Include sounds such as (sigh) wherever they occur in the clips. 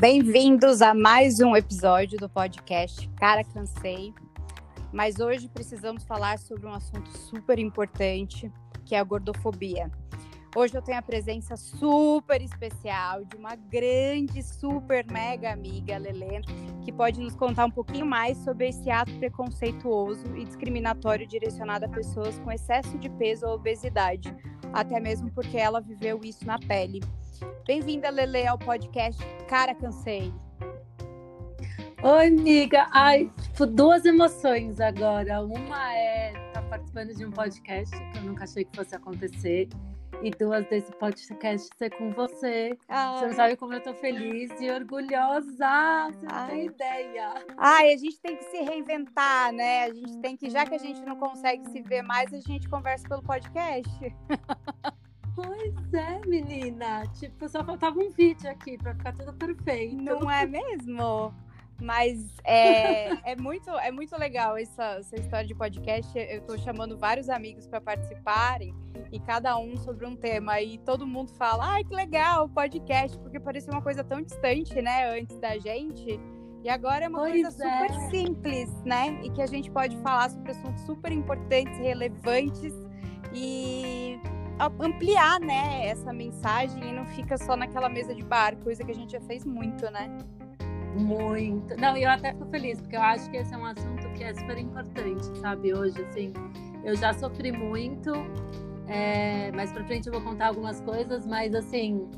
Bem-vindos a mais um episódio do podcast Cara Cansei. Mas hoje precisamos falar sobre um assunto super importante, que é a gordofobia. Hoje eu tenho a presença super especial de uma grande, super mega amiga, Lelê, que pode nos contar um pouquinho mais sobre esse ato preconceituoso e discriminatório direcionado a pessoas com excesso de peso ou obesidade, até mesmo porque ela viveu isso na pele. Bem-vinda, Lele, ao podcast Cara Cansei. Oi, amiga. Ai, tipo, duas emoções agora. Uma é estar tá participando de um podcast que eu nunca achei que fosse acontecer. E duas desse podcast ser com você. Ai. Você não sabe como eu tô feliz e orgulhosa. Você não tem ideia. Ai, a gente tem que se reinventar, né? A gente tem que, já que a gente não consegue se ver mais, a gente conversa pelo podcast. (laughs) Pois é, menina. Tipo, só faltava um vídeo aqui para ficar tudo perfeito. Não é mesmo? Mas é, é, muito, é muito legal essa, essa história de podcast. Eu estou chamando vários amigos para participarem e cada um sobre um tema. E todo mundo fala: ai, que legal, podcast, porque parecia uma coisa tão distante, né, antes da gente. E agora é uma pois coisa é. super simples, né? E que a gente pode falar sobre assuntos super importantes, relevantes e ampliar, né, essa mensagem e não fica só naquela mesa de bar, coisa que a gente já fez muito, né? Muito. Não, e eu até fico feliz, porque eu acho que esse é um assunto que é super importante, sabe? Hoje, assim, eu já sofri muito, é, mais pra frente eu vou contar algumas coisas, mas assim,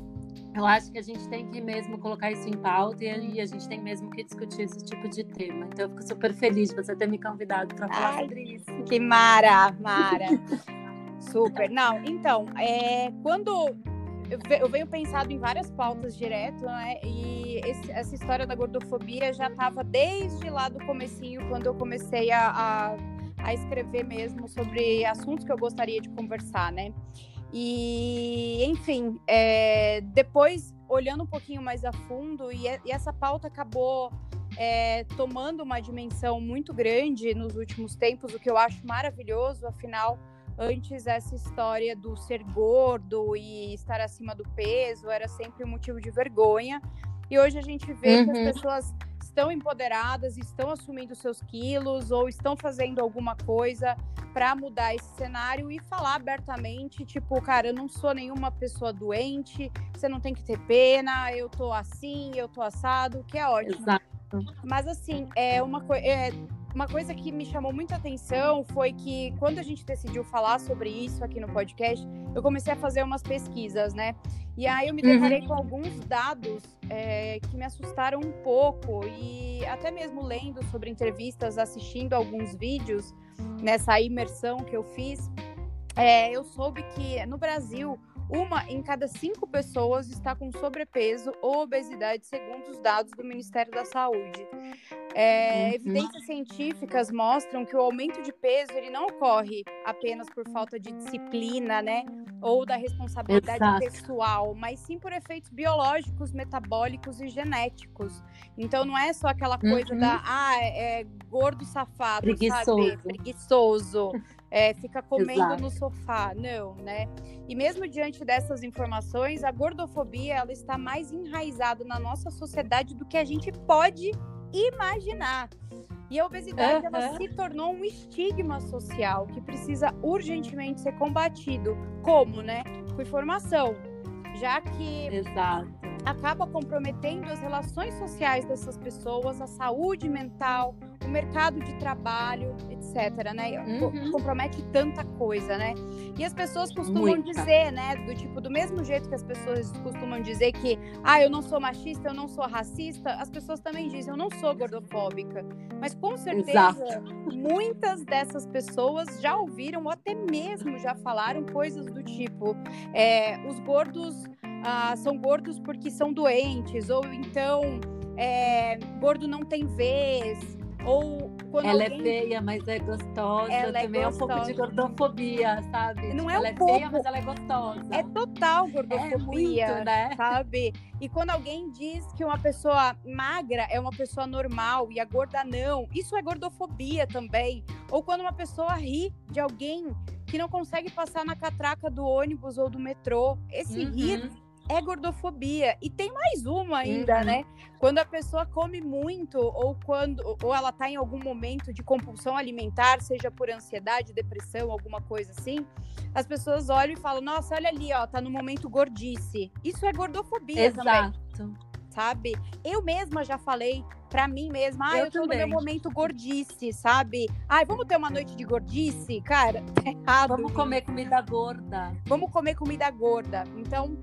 eu acho que a gente tem que mesmo colocar isso em pauta e a gente tem mesmo que discutir esse tipo de tema. Então eu fico super feliz de você ter me convidado para falar Ai, sobre isso. Que mara, Mara. (laughs) Super. Não, então, é, quando eu venho pensado em várias pautas direto, né? E esse, essa história da gordofobia já estava desde lá do comecinho, quando eu comecei a, a, a, escrever mesmo sobre assuntos que eu gostaria de conversar, né? E, enfim, é, depois, olhando um pouquinho mais a fundo, e, e essa pauta acabou é, tomando uma dimensão muito grande nos últimos tempos, o que eu acho maravilhoso, afinal Antes, essa história do ser gordo e estar acima do peso era sempre um motivo de vergonha. E hoje a gente vê uhum. que as uhum. pessoas estão empoderadas, estão assumindo seus quilos ou estão fazendo alguma coisa para mudar esse cenário e falar abertamente, tipo, cara, eu não sou nenhuma pessoa doente, você não tem que ter pena, eu tô assim, eu tô assado, que é ótimo. Exato. Mas assim, é uma coisa. É, uma coisa que me chamou muita atenção foi que quando a gente decidiu falar sobre isso aqui no podcast, eu comecei a fazer umas pesquisas, né? E aí eu me deparei uhum. com alguns dados é, que me assustaram um pouco e até mesmo lendo sobre entrevistas, assistindo alguns vídeos nessa imersão que eu fiz, é, eu soube que no Brasil uma em cada cinco pessoas está com sobrepeso ou obesidade, segundo os dados do Ministério da Saúde. É, uhum. Evidências científicas mostram que o aumento de peso ele não ocorre apenas por falta de disciplina, né, ou da responsabilidade Exato. pessoal, mas sim por efeitos biológicos, metabólicos e genéticos. Então não é só aquela coisa uhum. da ah, é, é gordo safado, preguiçoso. sabe? Preguiçoso. (laughs) É, fica comendo Exato. no sofá, não, né? E mesmo diante dessas informações, a gordofobia ela está mais enraizada na nossa sociedade do que a gente pode imaginar. E a obesidade uhum. ela se tornou um estigma social que precisa urgentemente ser combatido. Como, né? Com informação. Já que Exato. acaba comprometendo as relações sociais dessas pessoas, a saúde mental, o mercado de trabalho, etc, né? Uhum. Compromete tanta coisa, né? E as pessoas costumam Muita. dizer, né, do tipo do mesmo jeito que as pessoas costumam dizer que, ah, eu não sou machista, eu não sou racista, as pessoas também dizem, eu não sou gordofóbica. Mas com certeza, Exato. muitas dessas pessoas já ouviram ou até mesmo já falaram coisas do tipo, é, os gordos ah, são gordos porque são doentes, ou então é, gordo não tem vez, ou quando ela é alguém... é feia, mas é gostosa. Ela é Também é, gostosa. é um pouco de gordofobia, sabe? Não é um ela pouco. é feia, mas ela é gostosa. É total gordofobia, é muito, né? sabe? E quando alguém diz que uma pessoa magra é uma pessoa normal e a gorda não, isso é gordofobia também. Ou quando uma pessoa ri de alguém que não consegue passar na catraca do ônibus ou do metrô, esse uhum. rir é gordofobia. E tem mais uma ainda, uhum. né? Quando a pessoa come muito ou quando ou ela tá em algum momento de compulsão alimentar, seja por ansiedade, depressão, alguma coisa assim, as pessoas olham e falam: "Nossa, olha ali, ó, tá no momento gordice". Isso é gordofobia Exato. também. Sabe? Eu mesma já falei para mim mesma, ah, eu, eu tô também. no meu momento gordice, sabe? Ai, vamos ter uma noite de gordice? Cara, (laughs) tá errado. Vamos comer comida gorda. Vamos comer comida gorda. Então,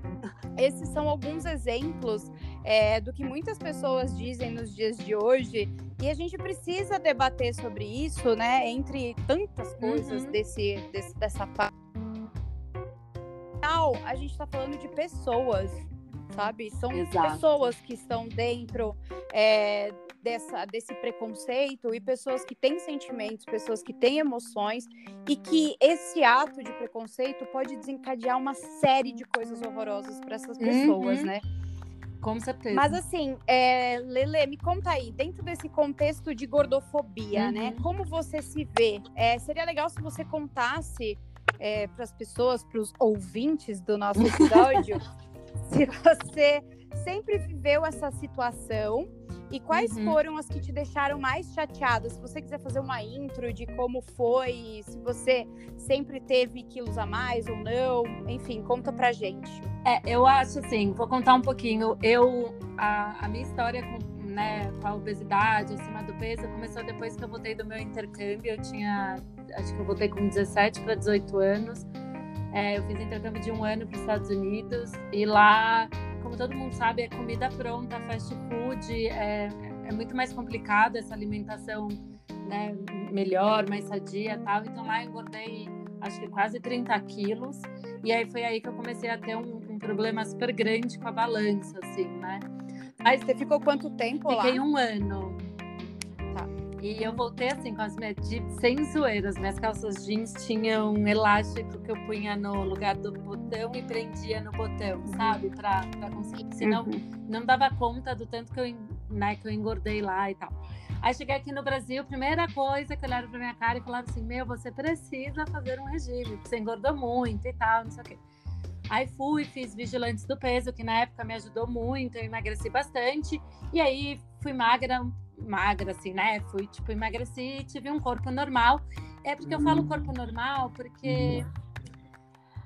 esses são alguns exemplos é, do que muitas pessoas dizem nos dias de hoje. E a gente precisa debater sobre isso, né? Entre tantas coisas uhum. desse, desse, dessa parte. A gente está falando de pessoas, sabe? São Exato. pessoas que estão dentro é, dessa, desse preconceito e pessoas que têm sentimentos, pessoas que têm emoções e que esse ato de preconceito pode desencadear uma série de coisas horrorosas para essas pessoas, uhum. né? Com certeza. Mas assim, é, Lele, me conta aí, dentro desse contexto de gordofobia, né? uhum. né? Como você se vê? É, seria legal se você contasse é, para as pessoas, para os ouvintes do nosso (laughs) episódio, se você sempre viveu essa situação e quais uhum. foram as que te deixaram mais chateada? Se você quiser fazer uma intro de como foi, se você sempre teve quilos a mais ou não, enfim, conta pra gente. É, eu acho assim, vou contar um pouquinho. Eu, a, a minha história com, né, com a obesidade, acima do peso, começou depois que eu voltei do meu intercâmbio. Eu tinha, acho que eu voltei com 17 para 18 anos. É, eu fiz intercâmbio de um ano para os Estados Unidos e lá como todo mundo sabe, é comida pronta, fast food, é, é muito mais complicado essa alimentação né, melhor, mais sadia tal. Então lá eu engordei acho que quase 30 quilos. E aí foi aí que eu comecei a ter um, um problema super grande com a balança, assim, né? Mas você ficou quanto tempo Fiquei lá? Fiquei um ano. E eu voltei assim com as minhas sem zoeiras. Minhas calças jeans tinham um elástico que eu punha no lugar do botão e prendia no botão, sabe? Pra, pra conseguir. Senão uhum. não dava conta do tanto que eu, né, que eu engordei lá e tal. Aí cheguei aqui no Brasil, primeira coisa que olharam pra minha cara e falaram assim: Meu, você precisa fazer um regime, você engordou muito e tal, não sei o quê. Aí fui, fiz vigilantes do peso, que na época me ajudou muito, eu emagreci bastante. E aí fui magra magra, assim, né? Fui, tipo, emagreci tive um corpo normal. É porque eu falo corpo normal, porque,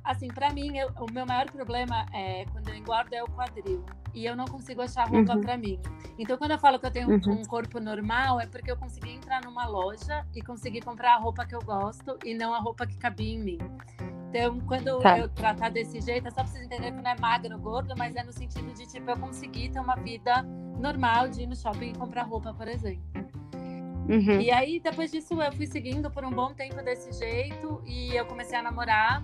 assim, para mim, eu, o meu maior problema é quando eu engordo é o quadril. E eu não consigo achar roupa uhum. para mim. Então, quando eu falo que eu tenho uhum. um corpo normal, é porque eu consegui entrar numa loja e consegui comprar a roupa que eu gosto e não a roupa que cabia em mim. Então, quando tá. eu tratar desse jeito, é só pra vocês entenderem que não é magro ou gordo, mas é no sentido de, tipo, eu conseguir ter uma vida normal de ir no shopping e comprar roupa, por exemplo. Uhum. E aí, depois disso, eu fui seguindo por um bom tempo desse jeito e eu comecei a namorar.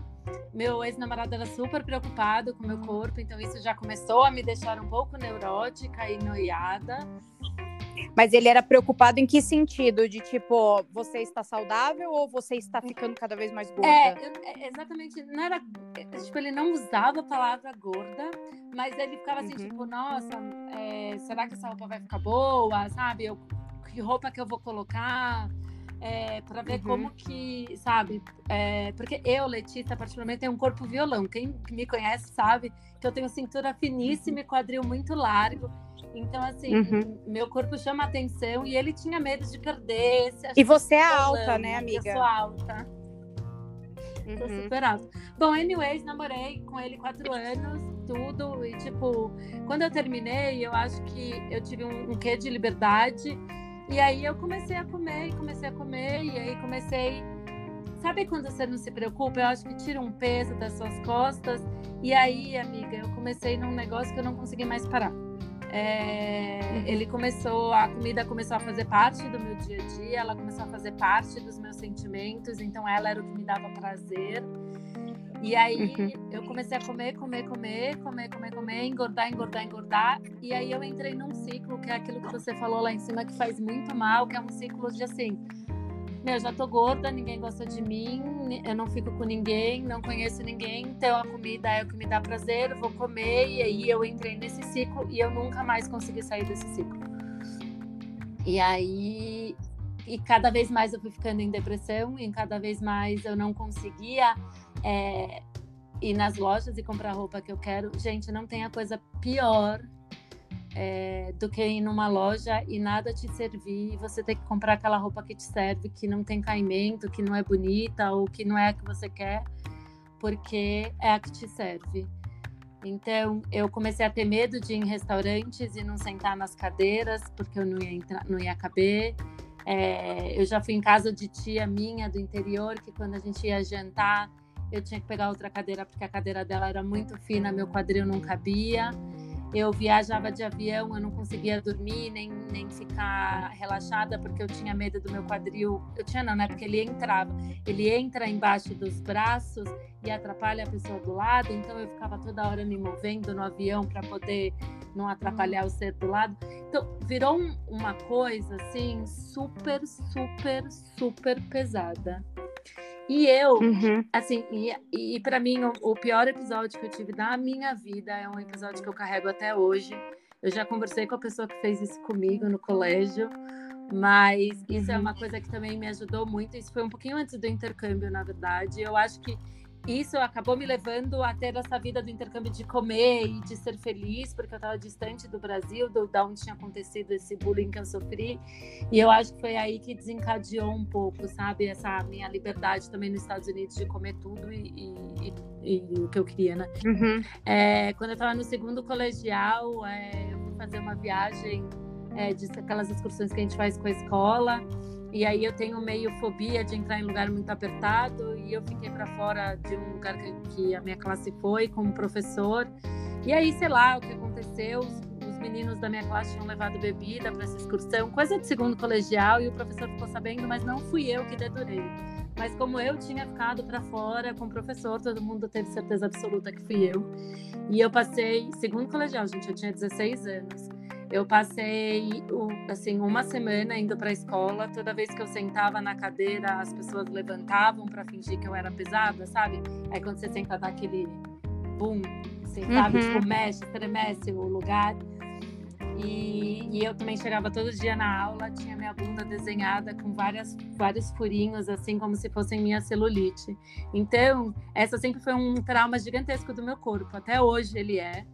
Meu ex-namorado era super preocupado com meu corpo, então isso já começou a me deixar um pouco neurótica e noiada. Mas ele era preocupado em que sentido? De tipo, você está saudável ou você está ficando cada vez mais gorda? É, eu, é, exatamente. Não era. É, tipo, ele não usava a palavra gorda, mas ele ficava assim, uhum. tipo, nossa, é, será que essa roupa vai ficar boa? Sabe? Eu, que roupa que eu vou colocar? É, para ver uhum. como que, sabe? É, porque eu, Letícia, particularmente, tenho um corpo violão. Quem me conhece sabe que eu tenho cintura finíssima uhum. e quadril muito largo. Então, assim, uhum. meu corpo chama atenção e ele tinha medo de perder. e você é alta, né, amiga? Eu sou alta. Uhum. Tô super alta. Bom, anyways, namorei com ele quatro anos, tudo. E, tipo, quando eu terminei, eu acho que eu tive um, um quê de liberdade. E aí eu comecei a comer, e comecei a comer, e aí comecei. Sabe quando você não se preocupa? Eu acho que tira um peso das suas costas. E aí, amiga, eu comecei num negócio que eu não consegui mais parar. É, ele começou, a comida começou a fazer parte do meu dia a dia, ela começou a fazer parte dos meus sentimentos, então ela era o que me dava prazer. E aí uhum. eu comecei a comer, comer, comer, comer, comer, comer, engordar, engordar, engordar. E aí eu entrei num ciclo que é aquilo que você falou lá em cima que faz muito mal, que é um ciclo de assim, meu, já tô gorda, ninguém gosta de mim, eu não fico com ninguém, não conheço ninguém, então a comida é o que me dá prazer, vou comer, e aí eu entrei nesse ciclo e eu nunca mais consegui sair desse ciclo. E aí, e cada vez mais eu fui ficando em depressão, e cada vez mais eu não conseguia é, ir nas lojas e comprar a roupa que eu quero. Gente, não tem a coisa pior é, do que ir numa loja e nada te servir, e você ter que comprar aquela roupa que te serve, que não tem caimento, que não é bonita ou que não é a que você quer, porque é a que te serve. Então, eu comecei a ter medo de ir em restaurantes e não sentar nas cadeiras, porque eu não ia, entrar, não ia caber. É, eu já fui em casa de tia minha do interior, que quando a gente ia jantar, eu tinha que pegar outra cadeira, porque a cadeira dela era muito fina, meu quadril não cabia eu viajava de avião, eu não conseguia dormir nem, nem ficar relaxada porque eu tinha medo do meu quadril. Eu tinha não, né? Porque ele entrava, ele entra embaixo dos braços e atrapalha a pessoa do lado. Então eu ficava toda hora me movendo no avião para poder não atrapalhar o ser do lado. Então virou um, uma coisa assim super, super, super pesada. E eu, uhum. assim, e, e para mim, o, o, pior episódio que eu tive na minha vida é um episódio que eu carrego até hoje. Eu já conversei com a pessoa que fez isso comigo no colégio, mas isso é uhum. é uma coisa que também me ajudou muito. Isso foi um pouquinho antes do intercâmbio, na verdade. Eu acho que isso acabou me levando a ter essa vida do intercâmbio de comer e de ser feliz, porque eu estava distante do Brasil, do, da onde tinha acontecido esse bullying que eu sofri. E eu acho que foi aí que desencadeou um pouco, sabe, essa minha liberdade também nos Estados Unidos de comer tudo e, e, e, e o que eu queria, né? Uhum. É, quando eu estava no segundo colegial, é, eu fui fazer uma viagem é, de aquelas excursões que a gente faz com a escola. E aí eu tenho meio fobia de entrar em lugar muito apertado e eu fiquei para fora de um lugar que, a minha classe foi como professor. E aí, sei lá, o que aconteceu, os, os meninos da minha classe tinham levado bebida para essa excursão, coisa de segundo colegial, e o professor ficou sabendo, mas não fui eu que deturei. Mas como eu tinha ficado para fora com o professor, todo mundo teve certeza absoluta que fui eu. E eu passei segundo colegial, gente, eu tinha 16 anos. Eu passei assim uma semana indo para a escola. Toda vez que eu sentava na cadeira, as pessoas levantavam para fingir que eu era pesada, sabe? Aí quando você senta dá aquele boom, assim, sabe? Uhum. Tipo, mexe, estremece o lugar. E, e, eu também chegava todo dia na aula, tinha minha bunda desenhada com várias, vários furinhos, assim como se fossem minha celulite. Então, essa sempre foi um trauma gigantesco do meu corpo. Até hoje ele é.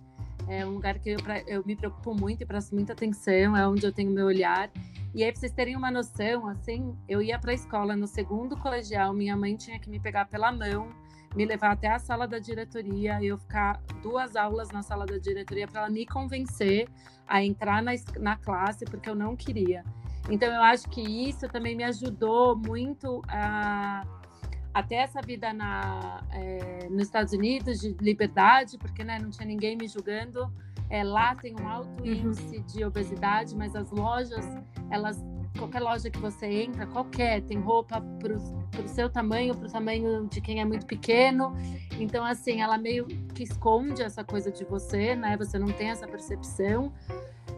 É um lugar que eu, eu me preocupo muito e presto muita atenção, é onde eu tenho meu olhar. E aí, pra vocês terem uma noção, assim, eu ia para a escola no segundo colegial, minha mãe tinha que me pegar pela mão, me levar até a sala da diretoria, eu ficar duas aulas na sala da diretoria para ela me convencer a entrar na, na classe, porque eu não queria. Então, eu acho que isso também me ajudou muito a até essa vida na, é, nos Estados Unidos de liberdade, porque né, não tinha ninguém me julgando. É, lá tem um alto uhum. índice de obesidade, mas as lojas, elas, qualquer loja que você entra, qualquer, tem roupa para o seu tamanho, para o tamanho de quem é muito pequeno. Então, assim, ela meio que esconde essa coisa de você, né? Você não tem essa percepção.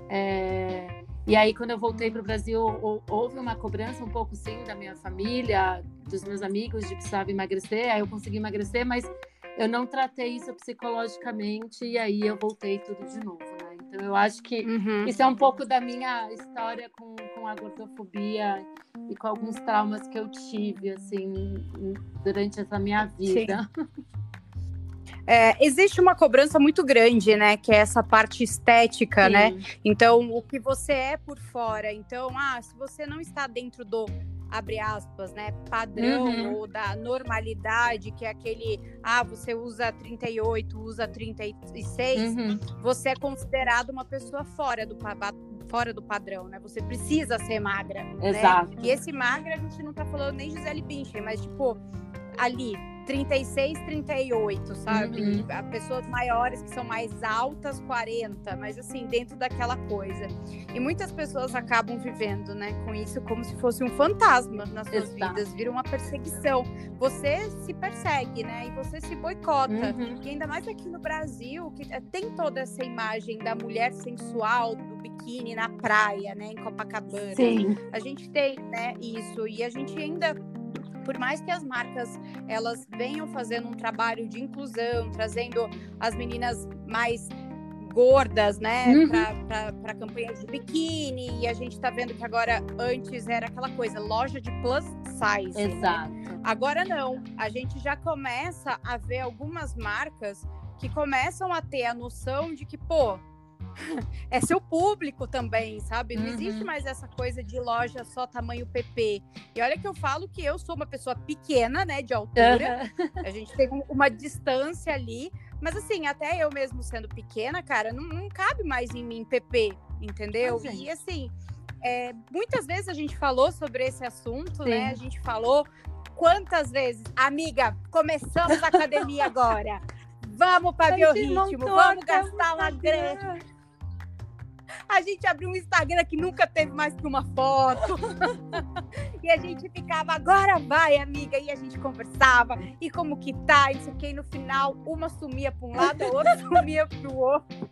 É... E aí, quando eu voltei para o Brasil, houve uma cobrança um pouco, sim, da minha família, dos meus amigos, de precisava emagrecer. Aí eu consegui emagrecer, mas eu não tratei isso psicologicamente e aí eu voltei tudo de novo, né? Então, eu acho que uhum. isso é um pouco da minha história com, com a gordofobia e com alguns traumas que eu tive, assim, durante essa minha vida. Sim. (laughs) É, existe uma cobrança muito grande, né? Que é essa parte estética, né? Sim. né? Então, o que você é por fora. Então, ah, se você não está dentro do abre aspas, né, padrão uhum. ou da normalidade, que é aquele, ah, você usa 38, usa 36, uhum. você é considerado uma pessoa fora do fora do padrão, né? Você precisa ser magra, né? Exato. Né? E esse magra a gente não tá falando nem Gisele Bündchen, mas tipo ali 36, 38, sabe? Uhum. Pessoas maiores que são mais altas, 40, mas assim, dentro daquela coisa. E muitas pessoas acabam vivendo, né, com isso como se fosse um fantasma nas suas Exato. vidas, vira uma perseguição. Você se persegue, né? E você se boicota. Uhum. E ainda mais aqui no Brasil, que eh, tem toda essa imagem da mulher sensual, do biquíni na praia, né, em Copacabana. Sim. A gente tem, né, isso. E a gente ainda por mais que as marcas elas venham fazendo um trabalho de inclusão, trazendo as meninas mais gordas, né, uhum. para campanhas de biquíni, e a gente está vendo que agora, antes era aquela coisa, loja de plus size. Né? Exato. Né? Agora não, a gente já começa a ver algumas marcas que começam a ter a noção de que, pô, (laughs) é seu público também, sabe? Não uhum. existe mais essa coisa de loja só tamanho PP. E olha que eu falo que eu sou uma pessoa pequena, né, de altura. Uhum. A gente tem uma distância ali, mas assim, até eu mesmo sendo pequena, cara, não, não cabe mais em mim PP, entendeu? Ah, e assim, é, muitas vezes a gente falou sobre esse assunto, Sim. né? A gente falou quantas vezes, amiga, começamos a academia agora. Vamos para biorritmo, vamos gastar uma grana. A gente abriu um Instagram que nunca teve mais que uma foto. (laughs) e a gente ficava, agora vai, amiga. E a gente conversava. E como que tá? E, que, e no final, uma sumia para um lado, a outra (laughs) sumia para o outro.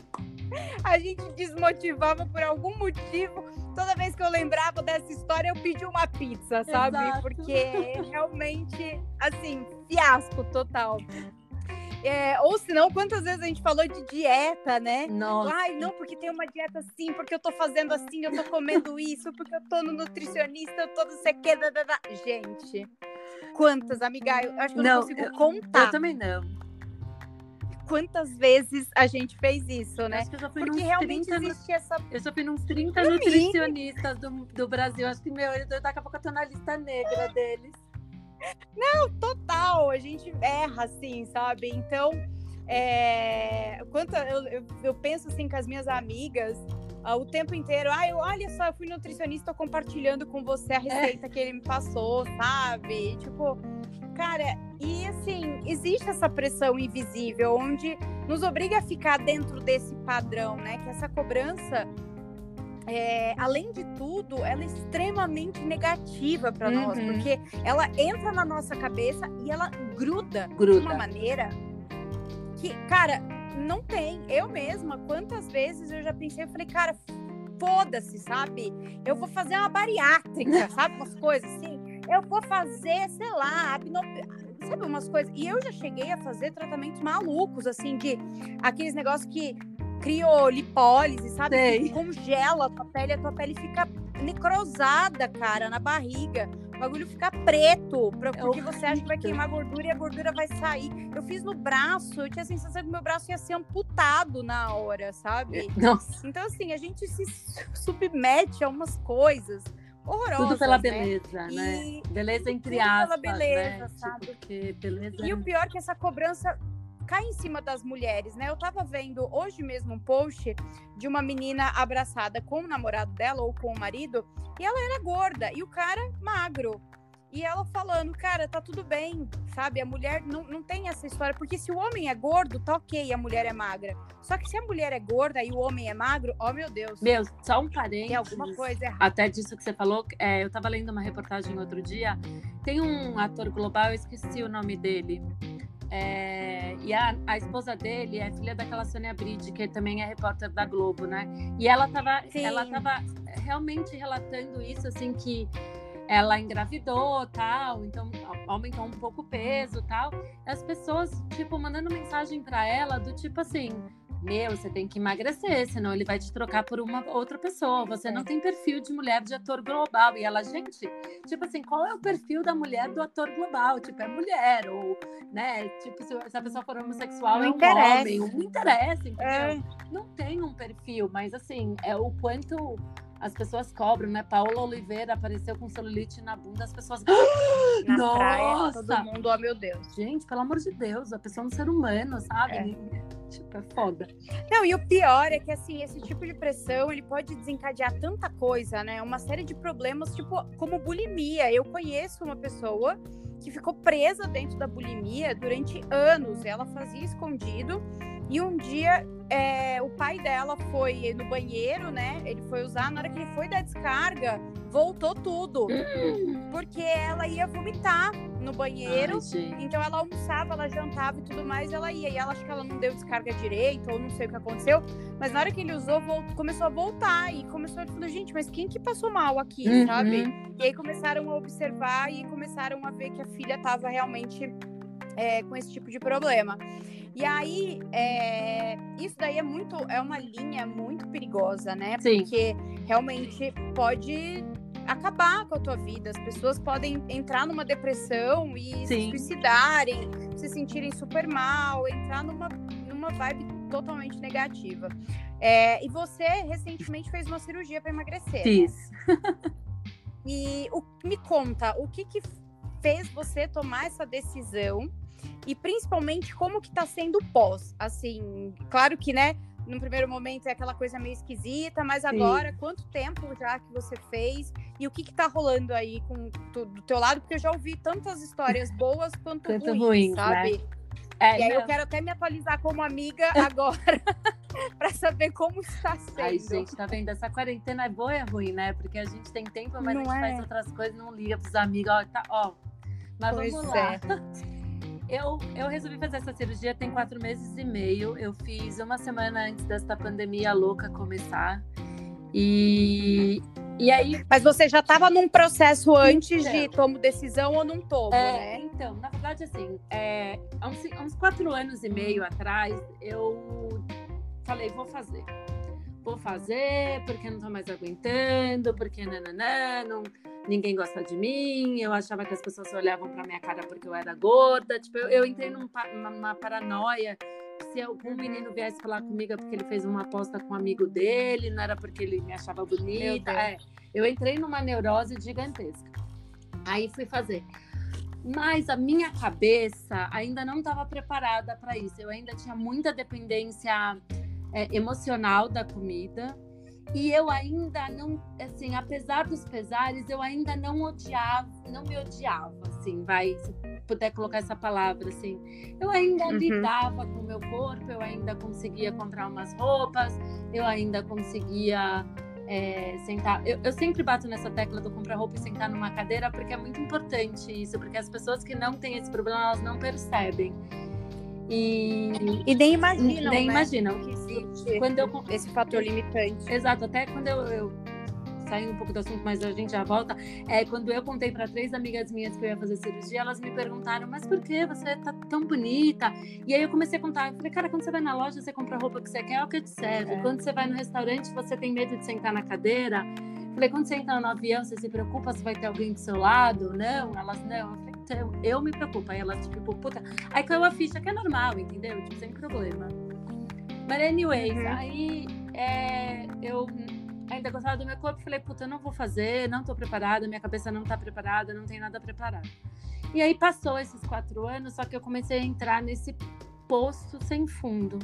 A gente desmotivava por algum motivo. Toda vez que eu lembrava dessa história, eu pedi uma pizza, sabe? Exato. Porque realmente, assim, fiasco total. É, ou senão, quantas vezes a gente falou de dieta, né? Nossa. Ai, não, porque tem uma dieta assim, porque eu tô fazendo assim, eu tô comendo isso, porque eu tô no nutricionista, eu tô não sei o que. Da, da, da. Gente, quantas, amiga? Eu acho que eu não, não consigo eu, contar. Eu também não. Quantas vezes a gente fez isso, né? Acho que eu já fui porque realmente existe essa. Eu já fui nos 30 nutricionistas do, do Brasil. Acho que, meu, daqui a pouco eu tô na lista negra deles. Não, total. A gente erra, assim, sabe? Então, é... Quanto eu, eu, eu, penso assim com as minhas amigas uh, o tempo inteiro. Ah, eu, olha só, eu fui nutricionista, compartilhando com você a receita é. que ele me passou, sabe? Tipo, cara, e assim, existe essa pressão invisível onde nos obriga a ficar dentro desse padrão, né? Que essa cobrança é, além de tudo, ela é extremamente negativa para uhum. nós, porque ela entra na nossa cabeça e ela gruda, gruda, de uma maneira que, cara, não tem. Eu mesma, quantas vezes eu já pensei, eu falei, cara, foda-se, sabe? Eu vou fazer uma bariátrica, (laughs) sabe? Umas coisas assim. Eu vou fazer, sei lá, sabe umas coisas. E eu já cheguei a fazer tratamentos malucos, assim, de aqueles negócios que criolipólise, sabe? Sei. congela a tua pele, a tua pele fica necrosada, cara, na barriga. O bagulho fica preto, é porque você acha que vai queimar gordura e a gordura vai sair. Eu fiz no braço, eu tinha a sensação que meu braço ia ser amputado na hora, sabe? (laughs) Nossa. Então, assim, a gente se submete a umas coisas horrorosas. Tudo pela né? beleza, né? E... Beleza entre aspas. Pela beleza, né? sabe? Tipo, beleza... E o pior é que essa cobrança cai em cima das mulheres, né? Eu tava vendo hoje mesmo um post de uma menina abraçada com o namorado dela ou com o marido, e ela era gorda e o cara magro. E ela falando, cara, tá tudo bem, sabe? A mulher não, não tem essa história, porque se o homem é gordo, tá ok, a mulher é magra. Só que se a mulher é gorda e o homem é magro, ó oh, meu Deus. Meu, só um parênteses. Tem alguma coisa errada. Até disso que você falou, é, eu tava lendo uma reportagem outro dia. Tem um ator global, eu esqueci o nome dele. É, e a, a, esposa dele é filha daquela Sônia Bride, que também é repórter da Globo, né? E ela estava ela tava realmente relatando isso, assim, que ela engravidou, tal, então aumentou um pouco o peso, tal. As pessoas, tipo, mandando mensagem para ela do tipo assim, meu, você tem que emagrecer, senão ele vai te trocar por uma outra pessoa. Você não é. tem perfil de mulher de ator global. E ela, gente, tipo assim, qual é o perfil da mulher do ator global? Tipo, é mulher, ou, né? Tipo, se, se a pessoa for homossexual, não é um interessa. homem. Não interessa, entendeu? É. Não tem um perfil, mas assim, é o quanto as pessoas cobram, né? Paola Oliveira apareceu com celulite na bunda, as pessoas. (gasps) Na (gasps) Nossa! Praia, todo mundo, oh meu Deus. Gente, pelo amor de Deus, a pessoa é um ser humano, sabe? É. Tipo, é foda. Não, e o pior é que, assim, esse tipo de pressão, ele pode desencadear tanta coisa, né? Uma série de problemas, tipo, como bulimia. Eu conheço uma pessoa que ficou presa dentro da bulimia durante anos. Ela fazia escondido e um dia é, o pai dela foi no banheiro, né? Ele foi usar, na hora que ele foi dar descarga, voltou tudo. Hum. Porque ela ia vomitar no banheiro. Ai, então ela almoçava, ela jantava e tudo mais, ela ia. E ela acho que ela não deu descarga direito, ou não sei o que aconteceu. Mas na hora que ele usou, voltou, começou a voltar. E começou a falar, gente, mas quem que passou mal aqui, uhum. sabe? E aí começaram a observar e começaram a ver que a filha estava realmente é, com esse tipo de problema. E aí, é, isso daí é muito, é uma linha muito perigosa, né? Sim. Porque realmente pode acabar com a tua vida. As pessoas podem entrar numa depressão e Sim. se suicidarem, se sentirem super mal, entrar numa, numa vibe totalmente negativa. É, e você recentemente fez uma cirurgia para emagrecer. Né? Fiz. e o, me conta, o que, que fez você tomar essa decisão? E principalmente como que tá sendo pós? Assim, claro que, né, no primeiro momento é aquela coisa meio esquisita, mas Sim. agora, quanto tempo já que você fez e o que que tá rolando aí com tu, do teu lado? Porque eu já ouvi tantas histórias (laughs) boas quanto, quanto ruins, ruins, sabe? Né? É, e aí não. eu quero até me atualizar como amiga (laughs) agora (laughs) para saber como está sendo. Ai, gente, tá vendo? Essa quarentena é boa e é ruim, né? Porque a gente tem tempo, mas não a gente é. faz outras coisas, não liga pros amigos, ó, tá, ó. Mas pois vamos lá. É. Eu, eu resolvi fazer essa cirurgia tem quatro meses e meio. Eu fiz uma semana antes desta pandemia louca começar. E, e aí. Mas você já estava num processo antes então, de tomo decisão ou não tomo, é, né? Então, na verdade, assim, é, há, uns, há uns quatro anos e meio atrás, eu falei, vou fazer. Vou fazer porque não tô mais aguentando, porque nananã, não ninguém gosta de mim, eu achava que as pessoas olhavam para minha cara porque eu era gorda. Tipo, eu, eu entrei num, numa paranoia. Se algum menino viesse falar comigo é porque ele fez uma aposta com um amigo dele, não era porque ele me achava bonita. É, eu entrei numa neurose gigantesca. Aí fui fazer. Mas a minha cabeça ainda não estava preparada para isso. Eu ainda tinha muita dependência é, emocional da comida. E eu ainda não, assim, apesar dos pesares, eu ainda não odiava, não me odiava, assim, vai, se puder colocar essa palavra, assim. Eu ainda uhum. lidava com o meu corpo, eu ainda conseguia comprar umas roupas, eu ainda conseguia é, sentar. Eu, eu, sempre bato nessa tecla do comprar roupa e sentar numa cadeira, porque é muito importante isso, porque as pessoas que não têm esse problema, elas não percebem. E, e nem imaginam. Nem né? imaginam. Que existe quando eu, esse fator limitante. Exato, até quando eu, eu saindo um pouco do assunto, mas a gente já volta. É, quando eu contei para três amigas minhas que eu ia fazer cirurgia, elas me perguntaram, mas por que você tá tão bonita? E aí eu comecei a contar. Eu falei, cara, quando você vai na loja, você compra a roupa que você quer, é o que te serve. É. Quando você vai no restaurante, você tem medo de sentar na cadeira. Eu falei, quando você entra no avião, você se preocupa se vai ter alguém do seu lado? Não, elas não. Eu falei, então, eu me preocupo. Aí elas, tipo, puta. Aí caiu a ficha, que é normal, entendeu? Tipo, sem problema. Mas, anyways, uhum. aí é, eu ainda gostava do meu corpo, falei, puta, eu não vou fazer, não tô preparada, minha cabeça não tá preparada, não tem nada preparado. E aí passou esses quatro anos, só que eu comecei a entrar nesse poço sem fundo.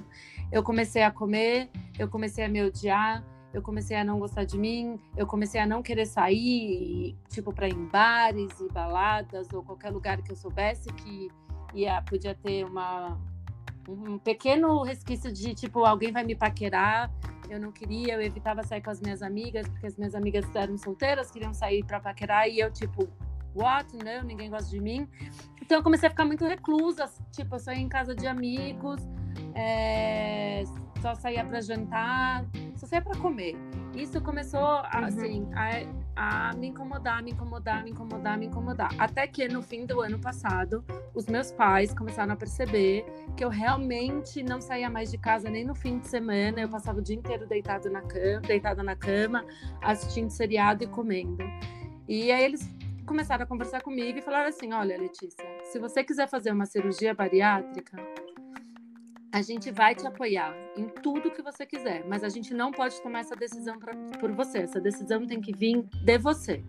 Eu comecei a comer, eu comecei a me odiar, eu comecei a não gostar de mim, eu comecei a não querer sair, tipo, para em bares e baladas ou qualquer lugar que eu soubesse que ia, podia ter uma, um pequeno resquício de, tipo, alguém vai me paquerar. Eu não queria, eu evitava sair com as minhas amigas, porque as minhas amigas eram solteiras, queriam sair para paquerar, e eu, tipo, what? Não, ninguém gosta de mim. Então eu comecei a ficar muito reclusa, tipo, eu saía em casa de amigos, é, só saía para jantar, só saía para comer. Isso começou uhum. assim a, a, me incomodar, me incomodar, me incomodar, me incomodar. Até que no fim do ano passado, os meus pais começaram a perceber que eu realmente não saía mais de casa nem no fim de semana. Eu passava o dia inteiro deitado na cama, deitada na cama, assistindo seriado e comendo. E aí eles começaram a conversar comigo e falaram assim: "Olha, Letícia, se você quiser fazer uma cirurgia bariátrica, a gente vai te apoiar em tudo que você quiser, mas a gente não pode tomar essa decisão pra, por você. Essa decisão tem que vir de você.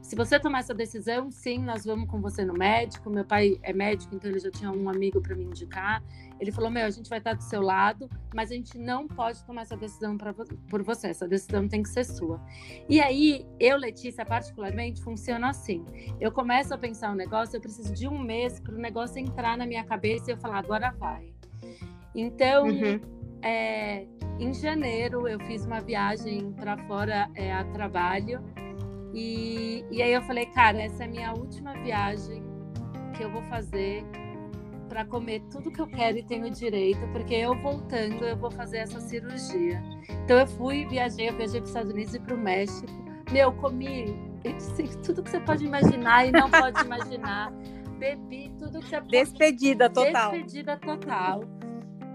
Se você tomar essa decisão, sim, nós vamos com você no médico. Meu pai é médico, então ele já tinha um amigo para me indicar. Ele falou: Meu, a gente vai estar do seu lado, mas a gente não pode tomar essa decisão pra, por você. Essa decisão tem que ser sua. E aí, eu, Letícia, particularmente, funciona assim: eu começo a pensar um negócio, eu preciso de um mês para o negócio entrar na minha cabeça e eu falar: Agora vai. Então, uhum. é, em janeiro, eu fiz uma viagem para fora é, a trabalho. E, e aí eu falei, cara, essa é a minha última viagem que eu vou fazer para comer tudo que eu quero e tenho direito, porque eu voltando eu vou fazer essa cirurgia. Então eu fui, viajei, eu viajei para os Estados Unidos e para o México. Meu, comi tudo que você pode imaginar e não pode imaginar. (laughs) Bebi tudo que você pode. Despedida total. Despedida total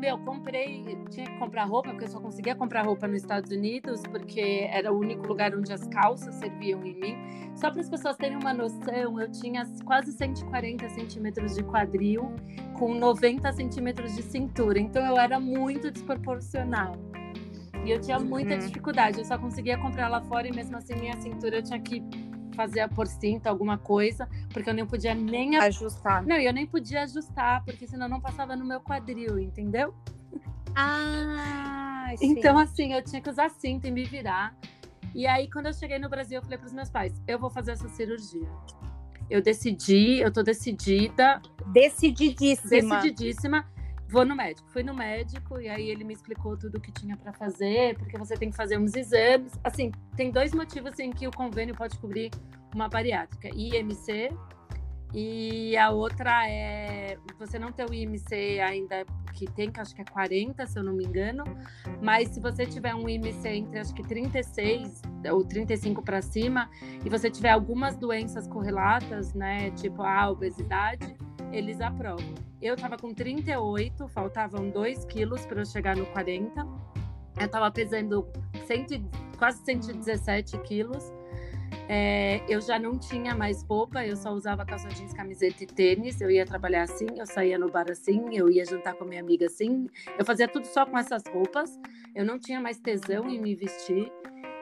meu, comprei, tinha que comprar roupa, porque eu só conseguia comprar roupa nos Estados Unidos, porque era o único lugar onde as calças serviam em mim. Só para as pessoas terem uma noção, eu tinha quase 140 centímetros de quadril, com 90 centímetros de cintura, então eu era muito desproporcional. E eu tinha muita uhum. dificuldade, eu só conseguia comprar lá fora e mesmo assim minha cintura eu tinha que fazer por cinta, alguma coisa, porque eu nem podia nem ajustar. Não, eu nem podia ajustar, porque senão não passava no meu quadril, entendeu? Ah, sim. Então, assim, eu tinha que usar cinta e me virar. E aí, quando eu cheguei no Brasil, eu falei para os meus pais: eu vou fazer essa cirurgia. Eu decidi, eu tô decidida. Decididíssima. Decididíssima. Vou no médico. Fui no médico e aí ele me explicou tudo o que tinha para fazer, porque você tem que fazer uns exames. Assim, tem dois motivos em que o convênio pode cobrir uma bariátrica: IMC e a outra é você não ter o IMC ainda que tem, que acho que é 40, se eu não me engano, mas se você tiver um IMC entre acho que 36 ou 35 para cima e você tiver algumas doenças correlatas, né, tipo a obesidade, eles aprovam. Eu estava com 38, faltavam 2 quilos para eu chegar no 40. Eu estava pesando 100, quase 117 quilos. É, eu já não tinha mais roupa, eu só usava calça jeans, camiseta e tênis. Eu ia trabalhar assim, eu saía no bar assim, eu ia jantar com minha amiga assim. Eu fazia tudo só com essas roupas. Eu não tinha mais tesão em me vestir.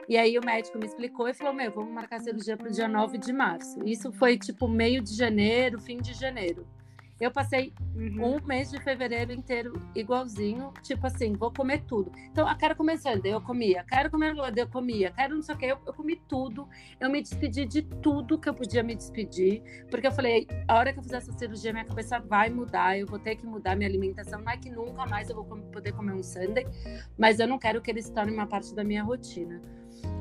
E aí o médico me explicou e falou: Meu, vamos marcar cirurgia para o dia 9 de março. Isso foi tipo meio de janeiro, fim de janeiro. Eu passei uhum. um mês de fevereiro inteiro igualzinho, tipo assim, vou comer tudo. Então, eu quero comer sundae, eu comia. Quero comer eu comia. Quero não sei o que, eu, eu, comi tudo. Eu me despedi de tudo que eu podia me despedir, porque eu falei, a hora que eu fizer essa cirurgia, minha cabeça vai mudar, eu vou ter que mudar minha alimentação. Não é que nunca mais eu vou poder comer um sundae, mas eu não quero que ele se torne uma parte da minha rotina.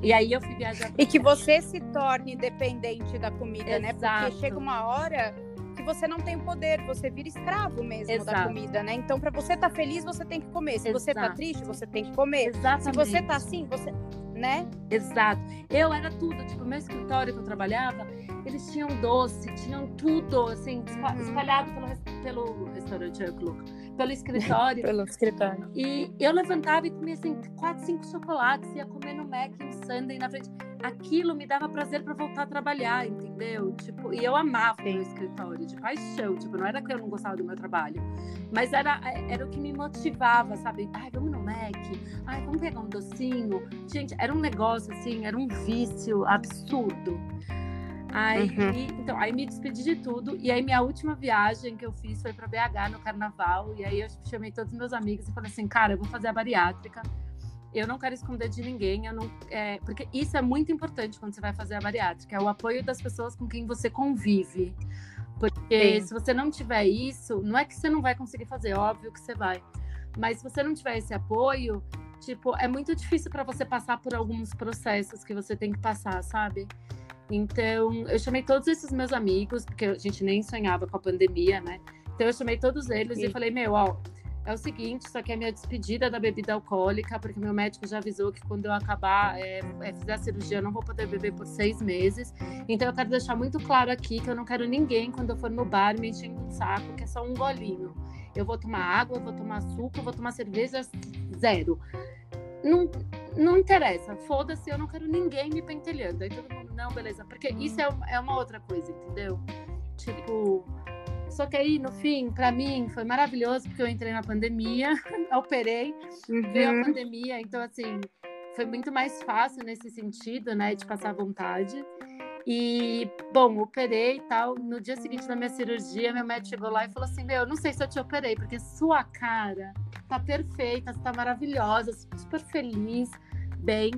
E aí eu fui viajar. E que você se torne dependente da comida, Exato. né? Porque chega uma hora você não tem o poder, você vira escravo mesmo Exato. da comida, né? Então, para você estar tá feliz, você tem que comer. Se Exato. você tá triste, você tem que comer. Exatamente. Se você tá assim, você. Né? Exato. Eu era tudo, tipo, meu escritório que eu trabalhava, eles tinham doce, tinham tudo, assim, uhum. espalhado pelo, pelo restaurante pelo escritório. (laughs) pelo escritório. E eu levantava e comia assim, quatro, cinco chocolates, ia comer no Mac um Sunday na frente. Aquilo me dava prazer para voltar a trabalhar, entendeu? Tipo, e eu amava o meu escritório, de paixão. Tipo, não era que eu não gostava do meu trabalho, mas era, era o que me motivava, sabe? Ai, vamos no Mac, ai, vamos pegar um docinho. Gente, era um negócio assim, era um vício absurdo. Aí, uhum. então, aí me despedi de tudo. E aí, minha última viagem que eu fiz foi para BH no carnaval. E aí, eu chamei todos os meus amigos e falei assim: cara, eu vou fazer a bariátrica. Eu não quero esconder de ninguém, eu não, é, porque isso é muito importante quando você vai fazer a bariátrica, é o apoio das pessoas com quem você convive. Porque Sim. se você não tiver isso, não é que você não vai conseguir fazer, óbvio que você vai. Mas se você não tiver esse apoio, tipo, é muito difícil para você passar por alguns processos que você tem que passar, sabe? Então, eu chamei todos esses meus amigos, porque a gente nem sonhava com a pandemia, né? Então, eu chamei todos eles Sim. e falei: Meu, ó, é o seguinte, isso aqui é minha despedida da bebida alcoólica, porque meu médico já avisou que quando eu acabar, é, é, fizer a cirurgia, eu não vou poder beber por seis meses. Então, eu quero deixar muito claro aqui que eu não quero ninguém, quando eu for no bar, me enchendo um saco, que é só um golinho. Eu vou tomar água, eu vou tomar suco, eu vou tomar cerveja zero. Não, não interessa, foda-se, eu não quero ninguém me pentelhando. Aí todo mundo, não, beleza. Porque isso é, é uma outra coisa, entendeu? Tipo. Só que aí, no fim, para mim, foi maravilhoso, porque eu entrei na pandemia, (laughs) operei, uhum. veio a pandemia, então, assim, foi muito mais fácil nesse sentido, né, de passar vontade. E, bom, operei e tal. No dia seguinte da minha cirurgia, meu médico chegou lá e falou assim: Meu, não sei se eu te operei, porque sua cara tá perfeita, você tá maravilhosa, super feliz, bem.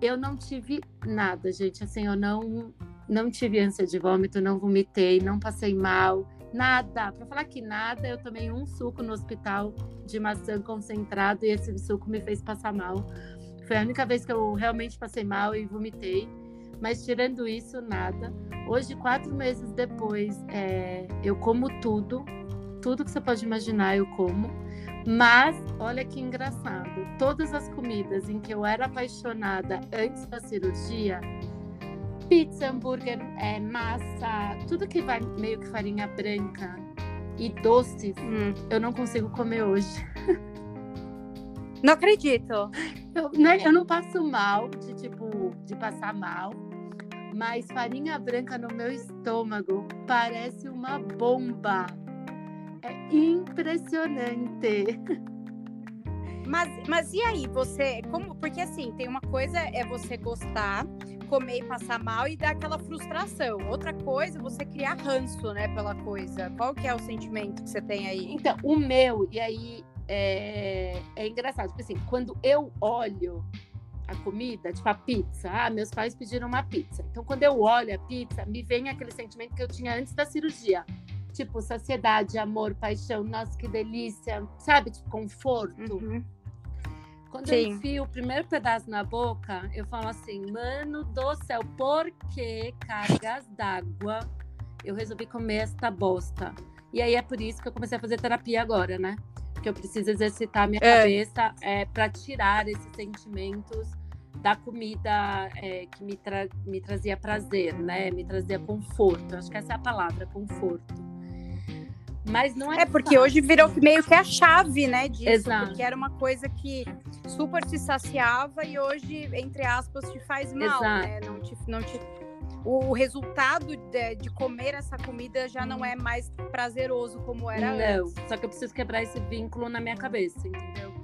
Eu não tive nada, gente. Assim, eu não, não tive ânsia de vômito, não vomitei, não passei mal, nada. Para falar que nada, eu tomei um suco no hospital de maçã concentrado e esse suco me fez passar mal. Foi a única vez que eu realmente passei mal e vomitei. Mas tirando isso, nada. Hoje, quatro meses depois, é, eu como tudo, tudo que você pode imaginar eu como. Mas olha que engraçado, todas as comidas em que eu era apaixonada antes da cirurgia, pizza, hambúrguer, é, massa, tudo que vai meio que farinha branca e doces, hum. eu não consigo comer hoje. (laughs) Não acredito. Eu, né, eu não passo mal, de tipo, de passar mal, mas farinha branca no meu estômago parece uma bomba. É impressionante. Mas, mas e aí, você, como, porque assim, tem uma coisa é você gostar, comer e passar mal e dar aquela frustração. Outra coisa você criar ranço, né, pela coisa. Qual que é o sentimento que você tem aí? Então, o meu, e aí é, é engraçado, porque assim, quando eu olho a comida, tipo a pizza, ah, meus pais pediram uma pizza. Então, quando eu olho a pizza, me vem aquele sentimento que eu tinha antes da cirurgia. Tipo, saciedade, amor, paixão, nossa, que delícia, sabe? Tipo, conforto. Uhum. Quando Sim. eu enfio o primeiro pedaço na boca, eu falo assim, mano do céu, por que cargas d'água eu resolvi comer esta bosta? E aí é por isso que eu comecei a fazer terapia agora, né? Porque eu preciso exercitar minha é. cabeça é, para tirar esses sentimentos da comida é, que me, tra me trazia prazer, né? Me trazia conforto. Acho que essa é a palavra, conforto. Mas não é. É porque fácil. hoje virou meio que a chave, né? Disso, Exato. Porque era uma coisa que super te saciava e hoje, entre aspas, te faz mal, Exato. né? Não te, não te... O resultado de, de, comer essa comida já não é mais prazeroso como era não, antes. Só que eu preciso quebrar esse vínculo na minha cabeça, entendeu?